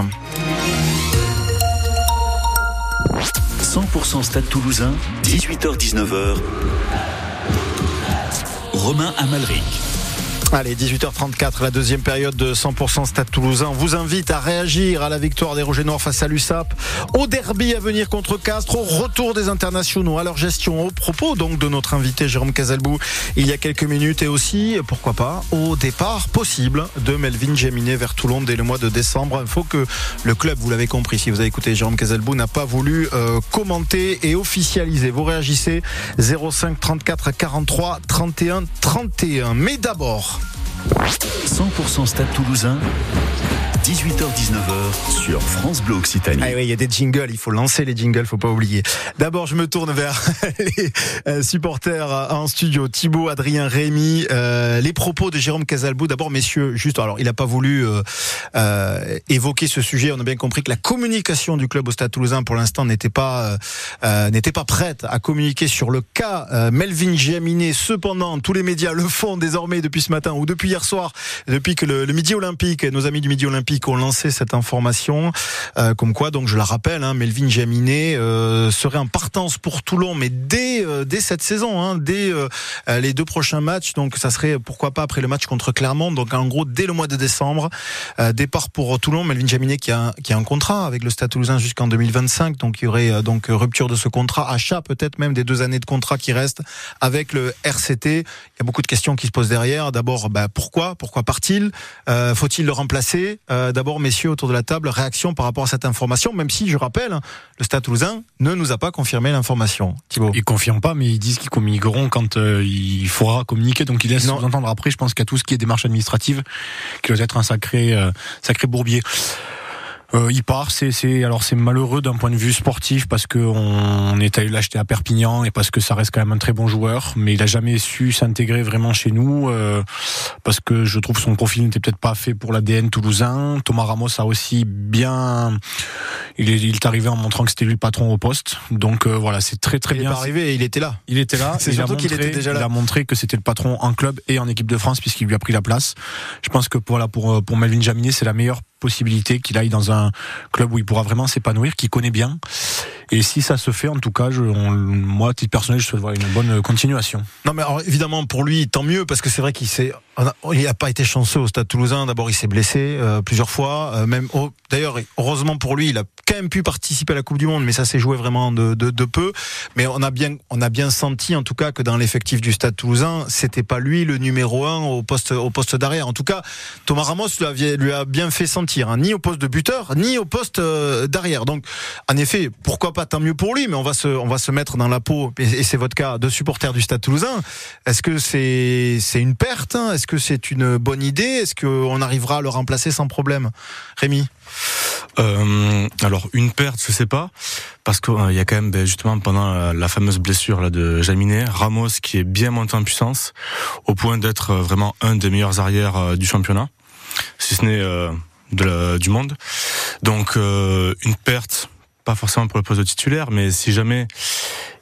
100% Stade Toulousain, 18h-19h. Romain Amalric. Allez, 18h34, la deuxième période de 100% Stade Toulousain. Vous invite à réagir à la victoire des Rouges Noirs face à l'USAP, au derby à venir contre Castres, au retour des internationaux, à leur gestion, au propos donc de notre invité Jérôme Casalbou il y a quelques minutes et aussi, pourquoi pas, au départ possible de Melvin Jaminet vers Toulon dès le mois de décembre. Il faut que le club, vous l'avez compris, si vous avez écouté Jérôme Casalbou, n'a pas voulu euh, commenter et officialiser. Vous réagissez 05 34 43 31 31. Mais d'abord, 100% Stade Toulousain. 18h-19h sur France Bleu Occitanie. Ah oui, il y a des jingles, il faut lancer les jingles, faut pas oublier. D'abord, je me tourne vers [laughs] les euh, supporters en studio. Thibaut, Adrien, Rémi, euh, les propos de Jérôme Casalbou. D'abord, messieurs, juste, alors, il n'a pas voulu euh, euh, évoquer ce sujet. On a bien compris que la communication du club au Stade Toulousain, pour l'instant, n'était pas euh, n'était pas prête à communiquer sur le cas Melvin Giaminet. Cependant, tous les médias le font désormais depuis ce matin ou depuis hier soir, depuis que le Midi Olympique, nos amis du Midi Olympique ont lancé cette information, euh, comme quoi, donc je la rappelle, hein, Melvin Jaminet euh, serait en partance pour Toulon, mais dès euh, dès cette saison, hein, dès les deux prochains matchs, donc ça serait pourquoi pas après le match contre Clermont, donc en gros dès le mois de décembre, départ pour Toulon, Melvin Jaminet qui a qui a un contrat avec le Stade Toulousain jusqu'en 2025, donc il y aurait donc rupture de ce contrat, achat peut-être même des deux années de contrat qui restent avec le RCT. Il y a beaucoup de questions qui se posent derrière. D'abord, bah, pourquoi? Pourquoi part-il? Faut-il le remplacer? Euh, D'abord, messieurs, autour de la table, réaction par rapport à cette information, même si, je rappelle, le Stade Toulousain ne nous a pas confirmé l'information. Thibaut. Ils confirment pas, mais ils disent qu'ils communiqueront quand euh, il faudra communiquer. Donc ils laissent Non. entendre après. Je pense qu'à tout ce qui est démarche administrative, qui doit être un sacré, euh, sacré bourbier. Euh, il part, c'est, alors c'est malheureux d'un point de vue sportif parce que on est allé l'acheter à Perpignan et parce que ça reste quand même un très bon joueur, mais il a jamais su s'intégrer vraiment chez nous euh, parce que je trouve son profil n'était peut-être pas fait pour l'ADN toulousain. Thomas Ramos a aussi bien, il est, il est arrivé en montrant que c'était lui le patron au poste, donc euh, voilà, c'est très très Il est bien. pas arrivé, il était là. Il était là. [laughs] C'est surtout qu'il était déjà là. Il a montré que c'était le patron en club et en équipe de France puisqu'il lui a pris la place. Je pense que voilà pour euh, pour Melvin Jaminet, c'est la meilleure possibilité qu'il aille dans un club où il pourra vraiment s'épanouir, qu'il connaît bien. Et si ça se fait, en tout cas, moi, titre personnel, je souhaite voir une bonne continuation. Non, mais alors, évidemment, pour lui, tant mieux, parce que c'est vrai qu'il s'est, il n'a pas été chanceux au Stade Toulousain. D'abord, il s'est blessé euh, plusieurs fois. euh, même, oh, d'ailleurs, heureusement pour lui, il a quand même pu participer à la Coupe du Monde, mais ça s'est joué vraiment de, de, de peu. Mais on a bien, on a bien senti, en tout cas, que dans l'effectif du Stade Toulousain, c'était pas lui le numéro un au poste, au poste d'arrière. En tout cas, Thomas Ramos lui a, bien fait sentir, hein, ni au poste de buteur, ni au poste euh, d'arrière. Donc, en effet, pourquoi pas tant mieux pour lui, mais on va se, on va se mettre dans la peau, et, c'est votre cas, de supporters du Stade Toulousain. Est-ce que c'est, c'est une perte hein? Que c'est une bonne idée? Est-ce qu'on arrivera à le remplacer sans problème? Rémi? Euh, alors une perte, je sais pas, parce qu'il y a quand même ben, justement pendant la, fameuse blessure là de Jaminet, Ramos qui est bien monté en puissance, au point d'être euh, vraiment un des meilleurs arrières euh, du championnat, si ce n'est euh, du monde. Donc euh, une perte, pas forcément pour le poste de titulaire, mais si jamais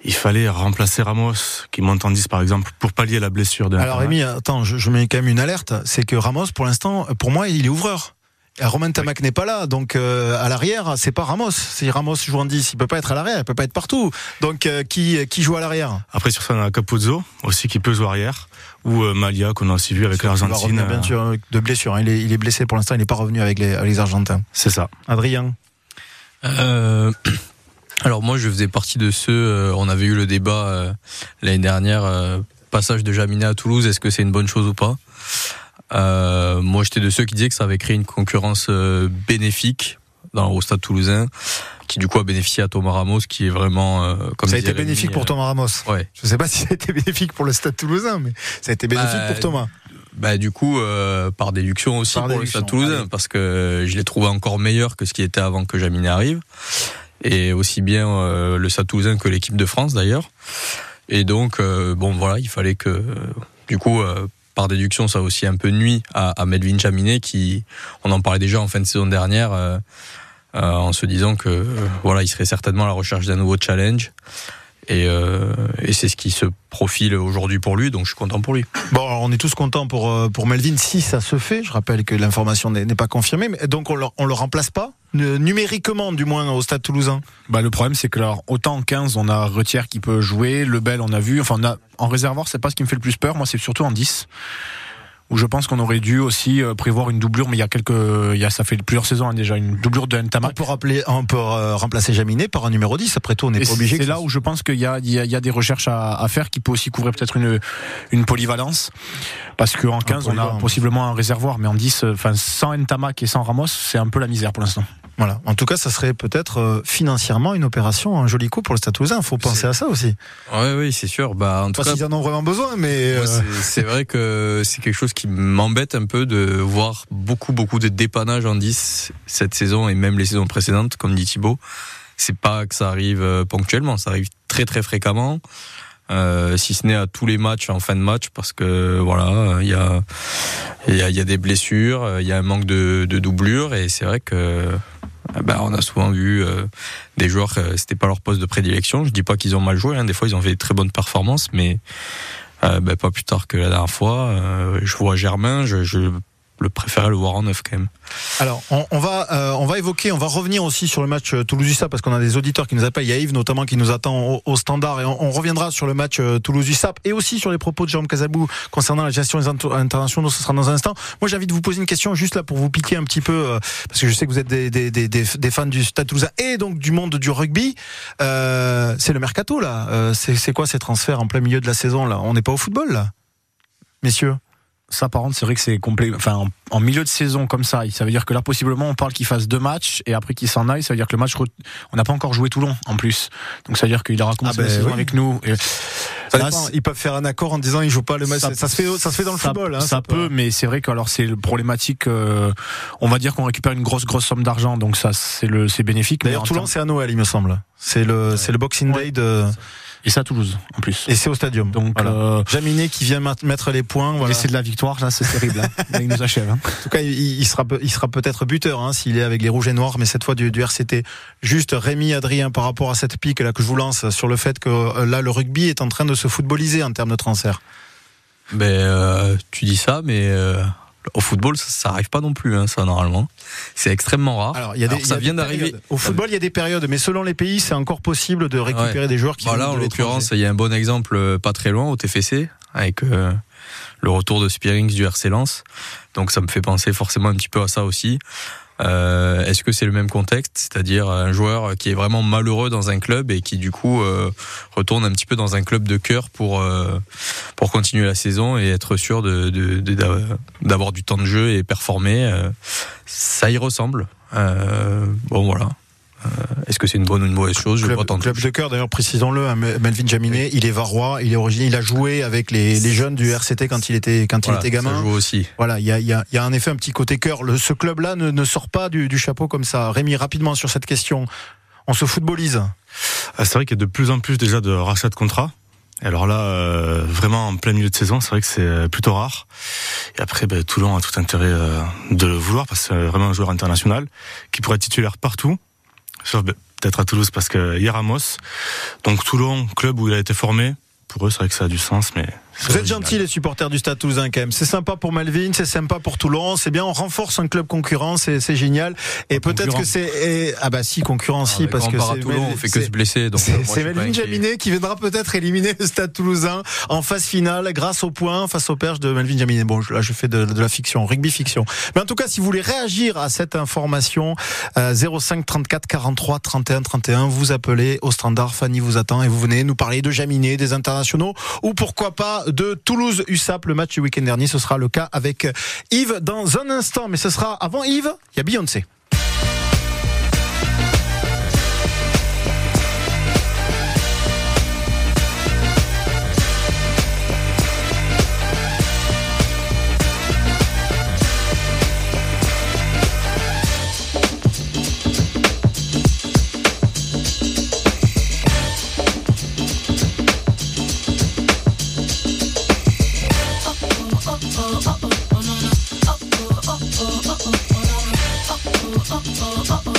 il fallait remplacer Ramos, qui monte en 10 par exemple, pour pallier la blessure de Alors Rémi, attends, je, je mets quand même une alerte. C'est que Ramos, pour l'instant, pour moi, il est ouvreur. Romain Tamac n'est pas là, donc euh, à l'arrière, c'est pas Ramos. Si Ramos joue en 10, il peut pas être à l'arrière, il peut pas être partout. Donc euh, qui qui joue à l'arrière? Après sur ça on a Capuzzo aussi qui peut jouer arrière ou euh, Malia qu'on a aussi vu avec l'Argentine. revenir bien sûr de blessure. hein. Il est, il est blessé pour l'instant, il n'est pas revenu avec les, avec les Argentins. C'est ça. Adrien? Alors moi je faisais partie de ceux, euh, on avait eu le débat euh, l'année dernière, euh, passage de Jaminet à Toulouse, est-ce que c'est une bonne chose ou pas? Euh, Moi j'étais de ceux qui disaient que ça avait créé une concurrence euh, bénéfique dans au stade toulousain, qui du coup a bénéficié à Thomas Ramos, qui est vraiment... euh, comme ça a été bénéfique pour Thomas Ramos. Ouais. Je sais pas si ça a été bénéfique pour le Stade Toulousain, mais ça a été bénéfique Bah, pour Thomas. Bah du coup euh, par déduction aussi Par pour déduction, le Stade Toulousain allez. parce que je l'ai trouvé encore meilleur que ce qui était avant que Jaminet arrive et aussi bien euh, le Stade Toulousain que l'équipe de France d'ailleurs. Et donc euh, bon voilà il fallait que euh, du coup euh, par déduction ça aussi un peu nuit à, à Jaminet qui on en parlait déjà en fin de saison dernière euh, en se disant que voilà il serait certainement à la recherche d'un nouveau challenge et, euh, et c'est ce qui se profile aujourd'hui pour lui donc je suis content pour lui Bon, alors, on est tous contents pour euh, pour Melvin si ça se fait. Je rappelle que l'information n'est pas confirmée, mais donc on le, on le remplace pas numériquement du moins au Stade Toulousain? Bah, le problème, c'est que alors, autant en 15, on a Retière qui peut jouer, Lebel, on a vu, enfin, on a, en réservoir, c'est pas ce qui me fait le plus peur. Moi, c'est surtout en 10. Où je pense qu'on aurait dû aussi euh, prévoir une doublure, mais il y a quelques, il y a, ça fait plusieurs saisons hein, déjà, une doublure de On Ntamak. peut rappeler, on peut euh, remplacer Jaminet par un numéro 10. Après tout, on n'est pas obligé. C'est là où je pense qu'il y a, il y, a, il y a des recherches à, à faire qui peut aussi couvrir peut-être une, une polyvalence. Parce qu'en 15, on a possiblement un réservoir, mais en 10, euh, enfin, sans Ntamak et sans Ramos, c'est un peu la misère pour l'instant. Voilà. En tout cas, ça serait peut-être euh, financièrement une opération, un joli coup pour le Stade Toulousain. Faut penser à ça aussi. Ouais, oui, c'est sûr. Bah, en tout Pas cas, s'ils en ont vraiment besoin, mais euh, c'est- vrai que c'est quelque chose qui m'embête un peu de voir beaucoup, beaucoup de dépannage en 10 cette saison et même les saisons précédentes, comme dit Thibaut. C'est pas que ça arrive euh, ponctuellement, ça arrive très, très fréquemment. Euh, si ce n'est à tous les matchs en fin de match parce que voilà il y a il y a, y a des blessures il y a un manque de, de doublure et c'est vrai que bah, on a souvent vu euh, des joueurs euh, c'était pas leur poste de prédilection. Je dis pas qu'ils ont mal joué hein, des fois ils ont fait très bonnes performances mais euh, bah, pas plus tard que la dernière fois. Euh, je vois Germain je, je le préférais le voir en neuf quand même Alors, on, va, euh, on va évoquer, on va revenir aussi sur le match euh, Toulouse-USAP parce qu'on a des auditeurs qui nous appellent. Il y a Yves notamment qui nous attend au, standard et on, reviendra sur le match euh, Toulouse-USAP et aussi sur les propos de Jérôme Casabou concernant la gestion des int- internationaux. Ce sera dans un instant. Moi, j'ai envie de vous poser une question juste là pour vous piquer un petit peu parce que je sais que vous êtes des, des, fans du Stade Toulousain et donc du monde du rugby. C'est le mercato là. C'est quoi ces transferts en plein milieu de la saison là? On n'est pas au football là, messieurs? Ça, par contre, c'est vrai que c'est complet. Enfin, en, en milieu de saison comme ça, ça veut dire que là, possiblement, on parle qu'il fasse deux matchs et après qu'il s'en aille. Ça veut dire que le match, on n'a pas encore joué Toulon en plus. Donc, ça veut dire qu'il aura commencé Ah la ben saison oui. avec nous. Et Ça là, ils peuvent faire un accord en disant ils jouent pas le match. Ça, se fait, ça se fait dans le ça- football. Hein, ça, peut, mais c'est vrai que alors c'est le problématique. euh, on va dire qu'on récupère une grosse grosse somme d'argent, donc ça c'est le c'est bénéfique. D'ailleurs, Toulon, c'est à Noël, il me semble. C'est le, c'est le Boxing Day de. Et c'est à Toulouse en plus. Et c'est au stadium. Donc, Voilà. euh, Jaminet qui vient mettre les points. Voilà. c'est de la victoire, là c'est terrible. hein. Là, [laughs] il nous achève. hein. En tout cas, il, il sera, peut- il sera peut-être buteur hein, s'il est avec les rouges et noirs, mais cette fois du, du RCT. Juste Rémi, Adrien, par rapport à cette pique là que je vous lance sur le fait que euh, là le rugby est en train de se footballiser en termes de transfert. Ben, euh, tu dis ça, mais euh, au football, ça, ça arrive pas non plus, hein, ça normalement. C'est extrêmement rare. Alors, il y a des, Alors, il y ça a vient d'arriver. périodes. Au football, il y a des périodes, mais selon les pays, c'est encore possible de récupérer Ouais. des joueurs qui. Voilà, viennent en l'occurrence, il y a un bon exemple euh, pas très loin au TFC avec euh, le retour de Spearings du RC Lens. Donc ça me fait penser forcément un petit peu à ça aussi. Euh, Est-ce que c'est le même contexte, c'est-à-dire un joueur qui est vraiment malheureux dans un club et qui du coup euh, retourne un petit peu dans un club de cœur pour euh, pour continuer la saison et être sûr d'avoir du temps de jeu et performer. ça y ressemble. Bon voilà. Euh, Est-ce que c'est une bonne ou une mauvaise chose? Je Club, club de cœur, d'ailleurs, précisons-le, hein, Melvin Jaminet, il est varois, il est originaire, il a joué avec les, les jeunes du RCT quand il était, quand Voilà, il était ça gamin. joue aussi. Voilà, il y a, il y, a, il y a en effet un petit côté cœur. Le, ce club-là ne, ne sort pas du, du chapeau comme ça. Rémi, rapidement sur cette question. On se footballise. Ah, C'est vrai qu'il y a de plus en plus déjà de rachats de contrats. Alors là, euh, vraiment en plein milieu de saison, c'est vrai que c'est euh, plutôt rare. Et après, ben, Toulon a tout intérêt euh, de le vouloir parce que c'est vraiment un joueur international qui pourrait être titulaire partout, sauf ben, peut-être à Toulouse parce qu'il y a Ramos. Donc Toulon, club où il a été formé, pour eux, c'est vrai que ça a du sens, mais Vous êtes gentils les supporters du Stade Toulousain quand même. C'est sympa pour Melvin, c'est sympa pour Toulon, c'est bien. On renforce un club concurrent, c'est c'est génial. Et peut-être que c'est ah bah si concurrent si Ah, parce que c'est Toulon, on fait que c'est- se blesser. Donc, C'est c'est Melvin. Jaminet qui viendra peut-être éliminer le Stade Toulousain en phase finale grâce au point face au perche de Melvin Jaminet. Bon, là je fais de, de la fiction, rugby fiction. Mais en tout cas, si vous voulez réagir à cette information, euh, 05 34 43 31 31, vous appelez au standard. Fanny vous attend et vous venez nous parler de Jaminet, des internationaux ou pourquoi pas de Toulouse USAP. Le match du week-end dernier, ce sera le cas avec Yves dans un instant. Mais ce sera avant Yves, il y a Beyoncé. oh, oh, oh, oh.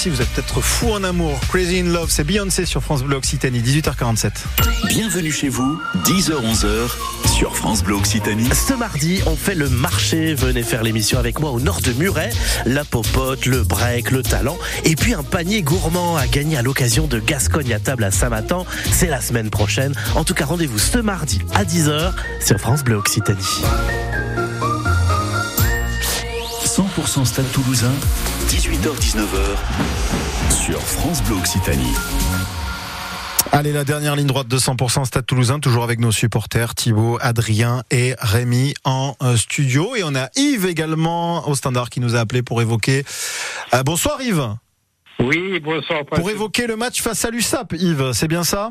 Aussi, vous êtes peut-être fou en amour. Crazy in Love, c'est Beyoncé sur France Bleu Occitanie, 18h47. Bienvenue chez vous, 10h-11h sur France Bleu Occitanie. Ce mardi, on fait le marché. Venez faire l'émission avec moi au nord de Muret. La popote, le break, le talent. Et puis un panier gourmand à gagner à l'occasion de Gascogne à table à Saint-Matan. C'est la semaine prochaine. En tout cas, rendez-vous ce mardi à 10h sur France Bleu Occitanie. 100% Stade Toulousain, 18h-19h sur France Bleu Occitanie. Allez, la dernière ligne droite de 100% Stade Toulousain, toujours avec nos supporters Thibaut, Adrien et Rémi en euh, studio. Et on a Yves également au standard qui nous a appelé pour évoquer. Euh, bonsoir Yves. Oui, bonsoir. Pour évoquer le match face à l'USAP, Yves, c'est bien ça?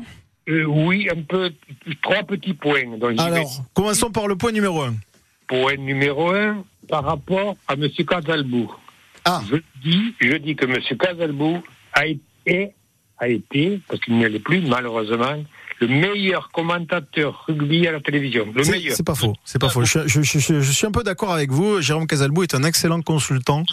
Euh, oui, un peu, trois petits points. Donc, j'y vais. Alors, commençons par le point numéro 1. Point numéro un, par rapport à M. Casalbou. Ah. Je dis, je dis que M. Casalbou a été, a été, parce qu'il ne l'est plus, malheureusement, le meilleur commentateur rugby à la télévision. Le meilleur. C'est pas faux, c'est pas faux. Je, je- je- je- je suis un peu d'accord avec vous. Jérôme Casalbou est un excellent consultant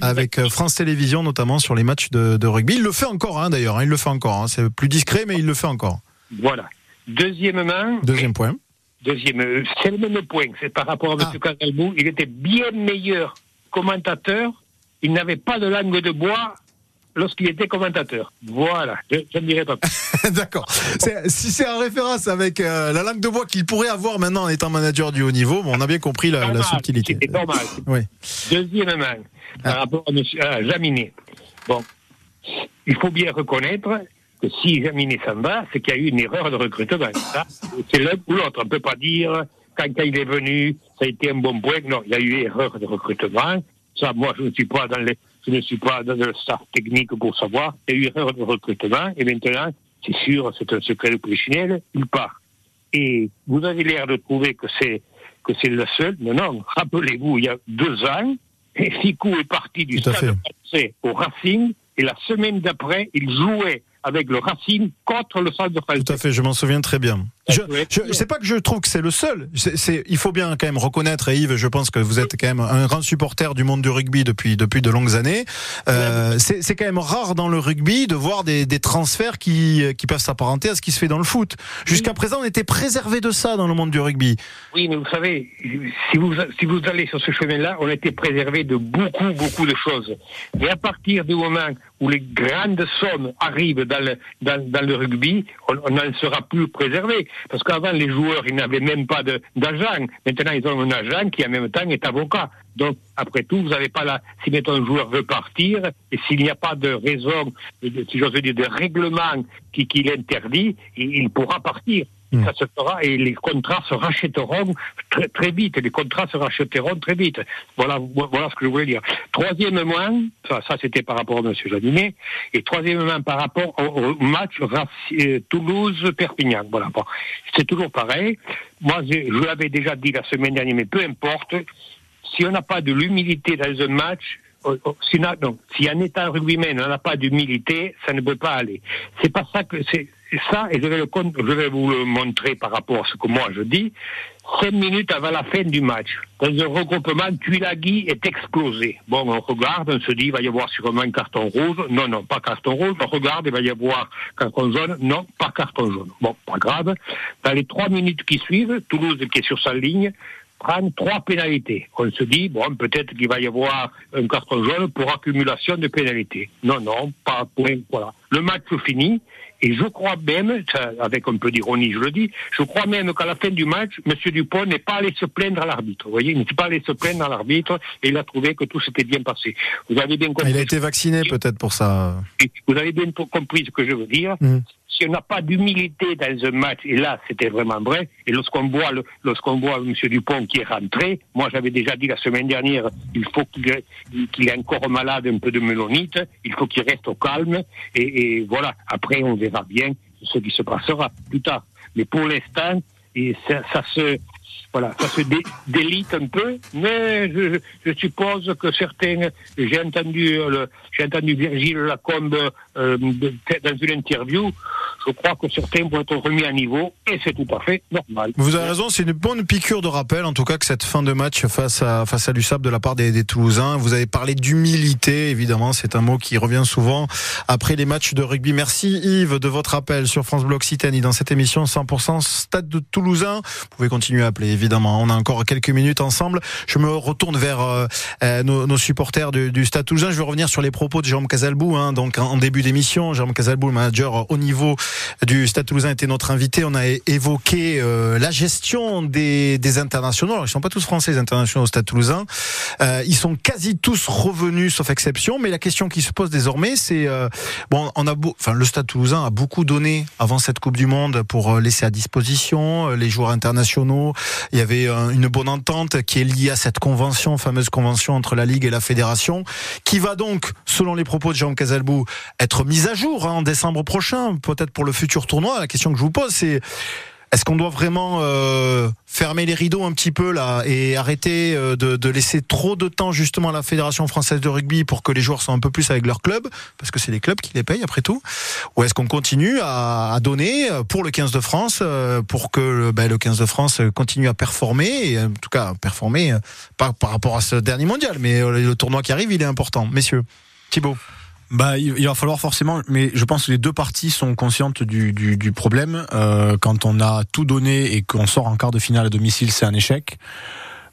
avec euh, France Télévisions, notamment sur les matchs de, de rugby. Il le fait encore, hein, d'ailleurs. hein, il le fait encore. hein. C'est plus discret, mais il le fait encore. Voilà. Deuxièmement, Deuxième point. Deuxième, euh, c'est le même point. C'est par rapport à Ah. M. Casalbou. Il était bien meilleur commentateur. Il n'avait pas de langue de bois lorsqu'il était commentateur. Voilà. Je, je ne dirai pas plus. [laughs] D'accord. Si c'est en référence avec euh, la langue de bois qu'il pourrait avoir maintenant en étant manager du haut niveau, bon, on a bien compris la, subtilité. C'est normal. [laughs] Oui. Deuxièmement, par rapport à, monsieur, à Jaminet. Bon, il faut bien reconnaître que si Jaminet s'en va, c'est qu'il y a eu une erreur de recrutement. C'est l'un ou l'autre. On ne peut pas dire, quand, quand il est venu, ça a été un bon point. Non, il y a eu erreur de recrutement. Ça, moi, je ne suis pas dans les, je ne suis pas dans le staff technique pour savoir. Il y a eu erreur de recrutement. Et maintenant, c'est sûr, c'est un secret de polichinelle, il part. Et vous avez l'air de trouver que c'est que c'est le seul. Non, non. Rappelez-vous, il y a deux ans, Ficou est parti du Tout stade français au Racing, et la semaine d'après, il jouait avec le Racing contre le stade français. Tout à fait, je m'en souviens très bien. Je, je, c'est pas que je trouve que c'est le seul. C'est, il faut bien quand même reconnaître, et Yves, je pense que vous êtes quand même un grand supporter du monde du rugby depuis depuis de longues années. Euh, c'est, quand même rare dans le rugby de voir des, des transferts qui qui peuvent s'apparenter à ce qui se fait dans le foot. Jusqu'à présent, on était préservé de ça dans le monde du rugby. Oui, mais vous savez, si vous, si vous allez sur ce chemin-là, on été préservé de beaucoup, beaucoup de choses. Et à partir du moment où les grandes sommes arrivent dans le, dans, le rugby, on n'en sera plus préservé. Parce qu'avant, les joueurs, ils n'avaient même pas d'agent. Maintenant, ils ont un agent qui, en même temps, est avocat. Donc, après tout, vous n'avez pas la... Si, mettons, un joueur veut partir, et s'il n'y a pas de raison, si j'ose dire, de règlement qui, l'interdit, il pourra partir. Ça se fera et les contrats se rachèteront très, très vite. Les contrats se rachèteront très vite. Voilà, voilà ce que je voulais dire. Troisièmement, ça, ça c'était par rapport à M. Janinet, et troisièmement par rapport au, match euh, Toulouse-Perpignan. Voilà, c'est toujours pareil. Moi, je, l'avais déjà dit la semaine dernière, mais peu importe. Si on n'a pas de l'humilité dans un match, oh, oh, si, non, si un État rugbyman n'a pas d'humilité, ça ne peut pas aller. C'est pas ça que c'est ça, et je vais, je vais vous le montrer par rapport à ce que moi je dis. Cinq minutes avant la fin du match, dans un regroupement, Tuilagi est explosé. Bon, on regarde, on se dit, il va y avoir sûrement un carton rouge. Non, non, pas carton rouge. On regarde, il va y avoir carton jaune. Non, pas carton jaune. Bon, pas grave. Dans les trois minutes qui suivent, Toulouse, qui est sur sa ligne, prend trois pénalités. On se dit, bon, peut-être qu'il va y avoir un carton jaune pour accumulation de pénalités. Non, non, pas point, voilà. Le match finit, et je crois même, avec un peu d'ironie je le dis, je crois même qu'à la fin du match, M. Dupont n'est pas allé se plaindre à l'arbitre. Vous voyez, il n'est pas allé se plaindre à l'arbitre, et il a trouvé que tout s'était bien passé. Vous avez bien compris. Il a été vacciné peut-être pour ça. Vous avez bien compris ce que je veux dire. Mm. Si on n'a pas d'humilité dans un match, et là c'était vraiment vrai, et lorsqu'on voit lorsqu'on voit M. Dupont qui est rentré, moi j'avais déjà dit la semaine dernière, il faut qu'il qu'il est encore malade un peu de mélonite, il faut qu'il reste au calme, et, et voilà, après on verra bien ce qui se passera plus tard. Mais pour l'instant, ça, ça se voilà, ça se dé- délite un peu, mais je, suppose que certains, j'ai entendu, le- entendu Virgile Lacombe euh, dans une interview, je crois que certains vont être remis à niveau et c'est tout à fait normal. Vous avez raison, c'est une bonne piqûre de rappel, en tout cas, que cette fin de match face à, face à l'USAP de la part des, des Toulousains. Vous avez parlé d'humilité, évidemment, c'est un mot qui revient souvent après les matchs de rugby. Merci Yves de votre appel sur France Bleu Occitanie dans cette émission 100% Stade de Toulousain. Vous pouvez continuer à appeler, évidemment. On a encore quelques minutes ensemble. Je me retourne vers euh, euh, nos, nos, supporters du, du, Stade Toulousain. Je vais revenir sur les propos de Jérôme Casalbou, hein, donc en, début d'émission. Jérôme Casalbou, le manager au niveau du Stade Toulousain, était notre invité. On a évoqué euh, la gestion des, des internationaux. Alors, ils sont pas tous français, les internationaux au Stade Toulousain. Euh, ils sont quasi tous revenus, sauf exception. Mais la question qui se pose désormais, c'est euh, bon, on a, enfin, le Stade Toulousain a beaucoup donné avant cette Coupe du Monde pour laisser à disposition les joueurs internationaux. Il y avait une bonne entente qui est liée à cette convention, fameuse convention entre la Ligue et la Fédération, qui va donc, selon les propos de Jean Casalbou, être mise à jour hein, en décembre prochain, peut-être pour le futur tournoi. La question que je vous pose, c'est est-ce qu'on doit vraiment euh, fermer les rideaux un petit peu là et arrêter euh, de, laisser trop de temps justement à la Fédération française de rugby pour que les joueurs soient un peu plus avec leur club? Parce que c'est les clubs qui les payent après tout. Ou est-ce qu'on continue à, donner pour le 15 de France euh, pour que ben, le 15 de France continue à performer en tout cas performer par rapport à ce dernier mondial? Mais le tournoi qui arrive il est important messieurs. Thibaut bah, il va falloir forcément, mais je pense que les deux parties sont conscientes du, du, du problème. Euh, quand on a tout donné et qu'on sort en quart de finale à domicile, c'est un échec.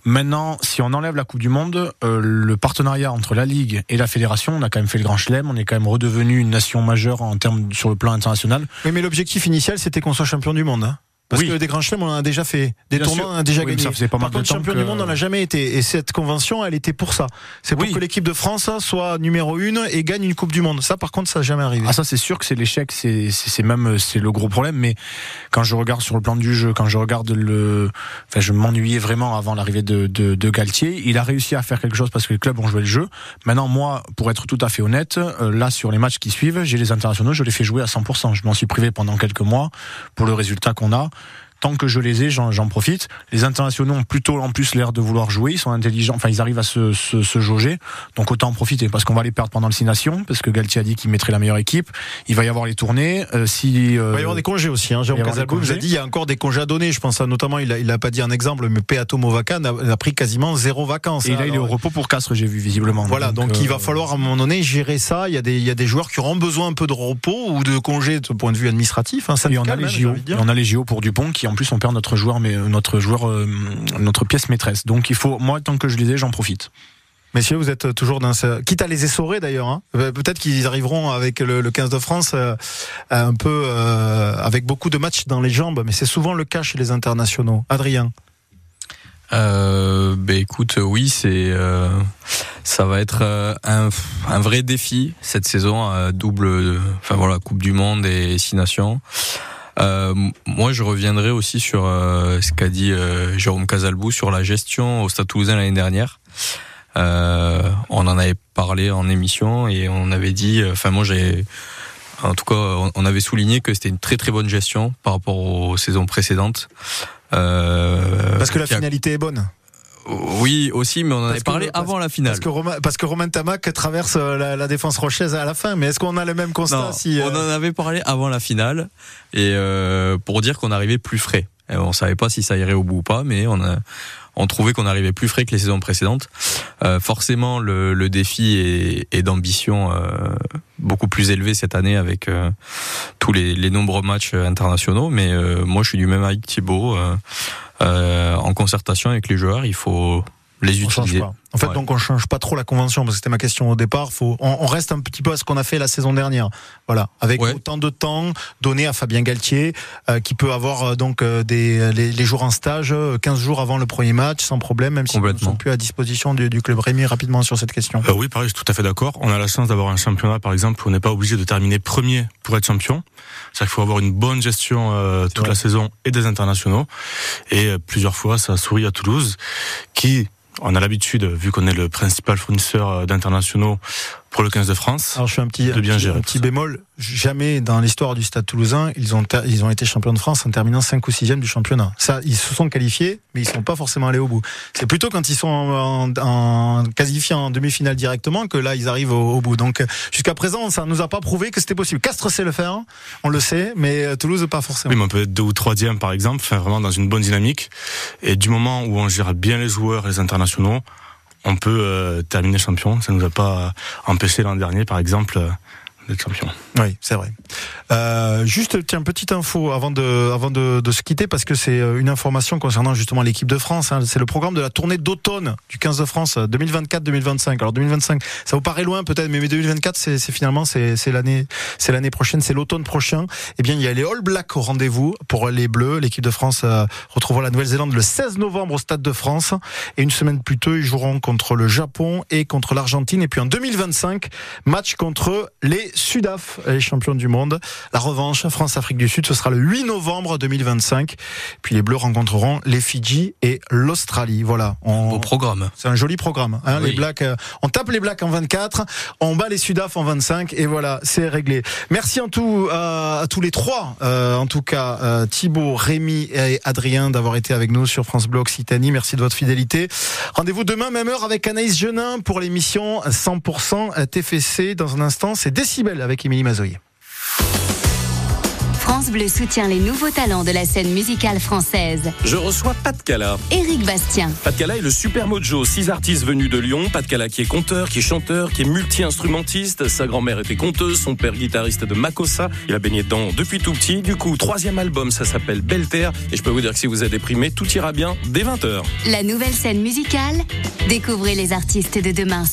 Maintenant, si on enlève la Coupe du Monde, euh, le partenariat entre la Ligue et la Fédération, on a quand même fait le grand chelem, on est quand même redevenu une nation majeure en termes sur le plan international. Oui, mais l'objectif initial, c'était qu'on soit champion du monde. Hein parce oui. que des grands chelems, on en a déjà fait. Des Bien tournois, on en a déjà Oui, gagné. ça faisait pas Par mal contre, champion que- du monde, on n'a jamais été. Et cette convention, elle était pour ça. C'est pour Oui. que l'équipe de France soit numéro une et gagne une Coupe du Monde. Ça, par contre, ça n'a jamais arrivé. Ah ça c'est sûr que c'est l'échec, c'est même c'est le gros problème. Mais quand je regarde sur le plan du jeu, quand je regarde le, enfin je m'ennuyais vraiment avant l'arrivée de, de de Galtier. Il a réussi à faire quelque chose parce que les clubs ont joué le jeu. Maintenant moi, pour être tout à fait honnête, euh, là sur les matchs qui suivent, j'ai les internationaux, je les fais jouer à 100%. Je m'en suis privé pendant quelques mois pour le résultat qu'on a. Tant que je les ai, j'en profite. Les internationaux ont plutôt en plus l'air de vouloir jouer. Ils sont intelligents. Enfin, ils arrivent à se, se, se jauger. Donc autant en profiter parce qu'on va les perdre pendant le Six Nations parce que Galtier a dit qu'il mettrait la meilleure équipe. Il va y avoir les tournées. Euh, si euh, Il va y avoir des congés aussi. Hein. Jérôme des nous a dit il y a encore des congés à donner. Je pense à notamment, il a, il a pas dit un exemple, mais Peato Movaca n'a pris quasiment zéro vacances. Et là, il est au Alors, repos pour Castres, j'ai vu visiblement. Voilà, donc, il va euh, falloir à un moment donné gérer ça. Il y a des, il y a des joueurs qui auront besoin un peu de repos ou de congés de point de vue administratif. Hein, Et on a les JO. on a les JO pour Dupont qui en plus on perd notre joueur, mais euh, notre joueur, euh, notre pièce maîtresse. Donc il faut, moi tant que je les ai, j'en profite. Messieurs, vous êtes toujours dans ce... Quitte à les essorer d'ailleurs. Hein. Euh, Peut-être qu'ils arriveront avec le, le 15 de France euh, un peu euh, avec beaucoup de matchs dans les jambes, mais c'est souvent le cas chez les internationaux. Adrien Euh, ben écoute, oui, c'est euh, ça va être euh, un, un vrai défi cette saison, euh, double, enfin voilà, Coupe du Monde et Six Nations. Euh, moi, je reviendrai aussi sur euh, ce qu'a dit euh, Jérôme Casalbou sur la gestion au Stade Toulousain l'année dernière. Euh, on en avait parlé en émission et on avait dit, enfin moi j'ai, en tout cas, on, avait souligné que c'était une très très bonne gestion par rapport aux saisons précédentes. Euh, Parce que la a- finalité est bonne. Oui, aussi, mais on en avait que- parlé parce- avant la finale. Parce que Romain, parce que Romain Tamac traverse euh, la, la défense rochaise à la fin. Mais est-ce qu'on a le même constat Non, si, euh, On en avait parlé avant la finale et euh, pour dire qu'on arrivait plus frais. Et on savait pas si ça irait au bout ou pas, mais on a on trouvait qu'on arrivait plus frais que les saisons précédentes. Euh, forcément, le, le défi est, est d'ambition euh, beaucoup plus élevé cette année avec euh, tous les, les nombreux matchs internationaux. Mais euh, moi, je suis du même avis que Thibaut. Euh, en concertation avec les joueurs, il faut les on change utiliser. pas. En fait, Ouais. donc on change pas trop la convention parce que c'était ma question au départ. Faut, on, on reste un petit peu à ce qu'on a fait la saison dernière. Voilà, avec Ouais. autant de temps donné à Fabien Galtier, euh, qui peut avoir euh, donc euh, des les, les jours en stage, euh, 15 jours avant le premier match, sans problème, même s'ils ne Complètement. sont plus à disposition du, du club Rémi rapidement sur cette question. Euh, oui, pareil, je suis tout à fait d'accord. On a la chance d'avoir un championnat, par exemple, où on n'est pas obligé de terminer premier pour être champion. C'est-à-dire qu'il faut avoir une bonne gestion toute vrai. la saison et des internationaux. Et plusieurs fois, ça a souri à Toulouse, qui, on a l'habitude, vu qu'on est le principal fournisseur euh, d'internationaux pour le 15 de France, Alors je fais un petit, de un bien petit- gérer. un petit bémol. Jamais dans l'histoire du Stade Toulousain, ils ont ils ont été champions de France en terminant 5 ou 6 du championnat. Ça, ils se sont qualifiés, mais ils sont pas forcément allés au bout. C'est plutôt quand ils sont en, en, en qualifiés en demi-finale directement que là ils arrivent au, au bout. Donc jusqu'à présent, ça nous a pas prouvé que c'était possible. Castres sait le faire, on le sait, mais euh, Toulouse pas forcément. Oui, mais on peut être deux ou troisième par exemple, enfin vraiment dans une bonne dynamique. Et du moment où on gère bien les joueurs et les internationaux, on peut euh, terminer champion. Ça nous a pas empêché l'an dernier, par exemple, euh, d'être. Oui, c'est vrai. Euh, juste, tiens, petite info avant de, avant de, se quitter, parce que c'est euh, une information concernant justement l'équipe de France. hein. c'est le programme de la tournée d'automne du 15 de France euh, 2024-2025. Alors 2025, ça vous paraît loin peut-être, mais 2024, c'est finalement c'est l'année, c'est l'année prochaine, c'est l'automne prochain. Eh bien, il y a les All Blacks au rendez-vous pour les Bleus. L'équipe de France euh, retrouvera la Nouvelle-Zélande le 16 novembre au Stade de France, et une semaine plus tôt, ils joueront contre le Japon et contre l'Argentine. Et puis en 2025, match contre les Sudaf, les champions du monde. La revanche, France-Afrique du Sud, ce sera le 8 novembre 2025. Puis les Bleus rencontreront les Fidji et l'Australie. Voilà. On... Beau programme. C'est un joli programme. Hein, Oui. Les Blacks, euh, on tape les Blacks en 24, on bat les Sudaf en 25 et voilà, c'est réglé. Merci en tout euh, à tous les trois, euh, en tout cas euh, Thibaut, Rémi et Adrien d'avoir été avec nous sur France Bleu Occitanie. Merci de votre fidélité. Rendez-vous demain même heure avec Anaïs Genin pour l'émission 100% TFC. Dans un instant, c'est Décibel avec Émilie Mazoyer. France Bleu soutient les nouveaux talents de la scène musicale française. Je reçois Pat Cala. Éric Bastien, Pat Cala est le Super Mojo, six artistes venus de Lyon. Pat Cala qui est conteur, qui est chanteur, qui est multi-instrumentiste. Sa grand-mère était conteuse, son père guitariste de Makossa. Il a baigné dedans depuis tout petit. Du coup, troisième album, ça s'appelle Belle Terre. Et je peux vous dire que si vous êtes déprimé, tout ira bien dès 20h. la nouvelle scène musicale. Découvrez les artistes de demain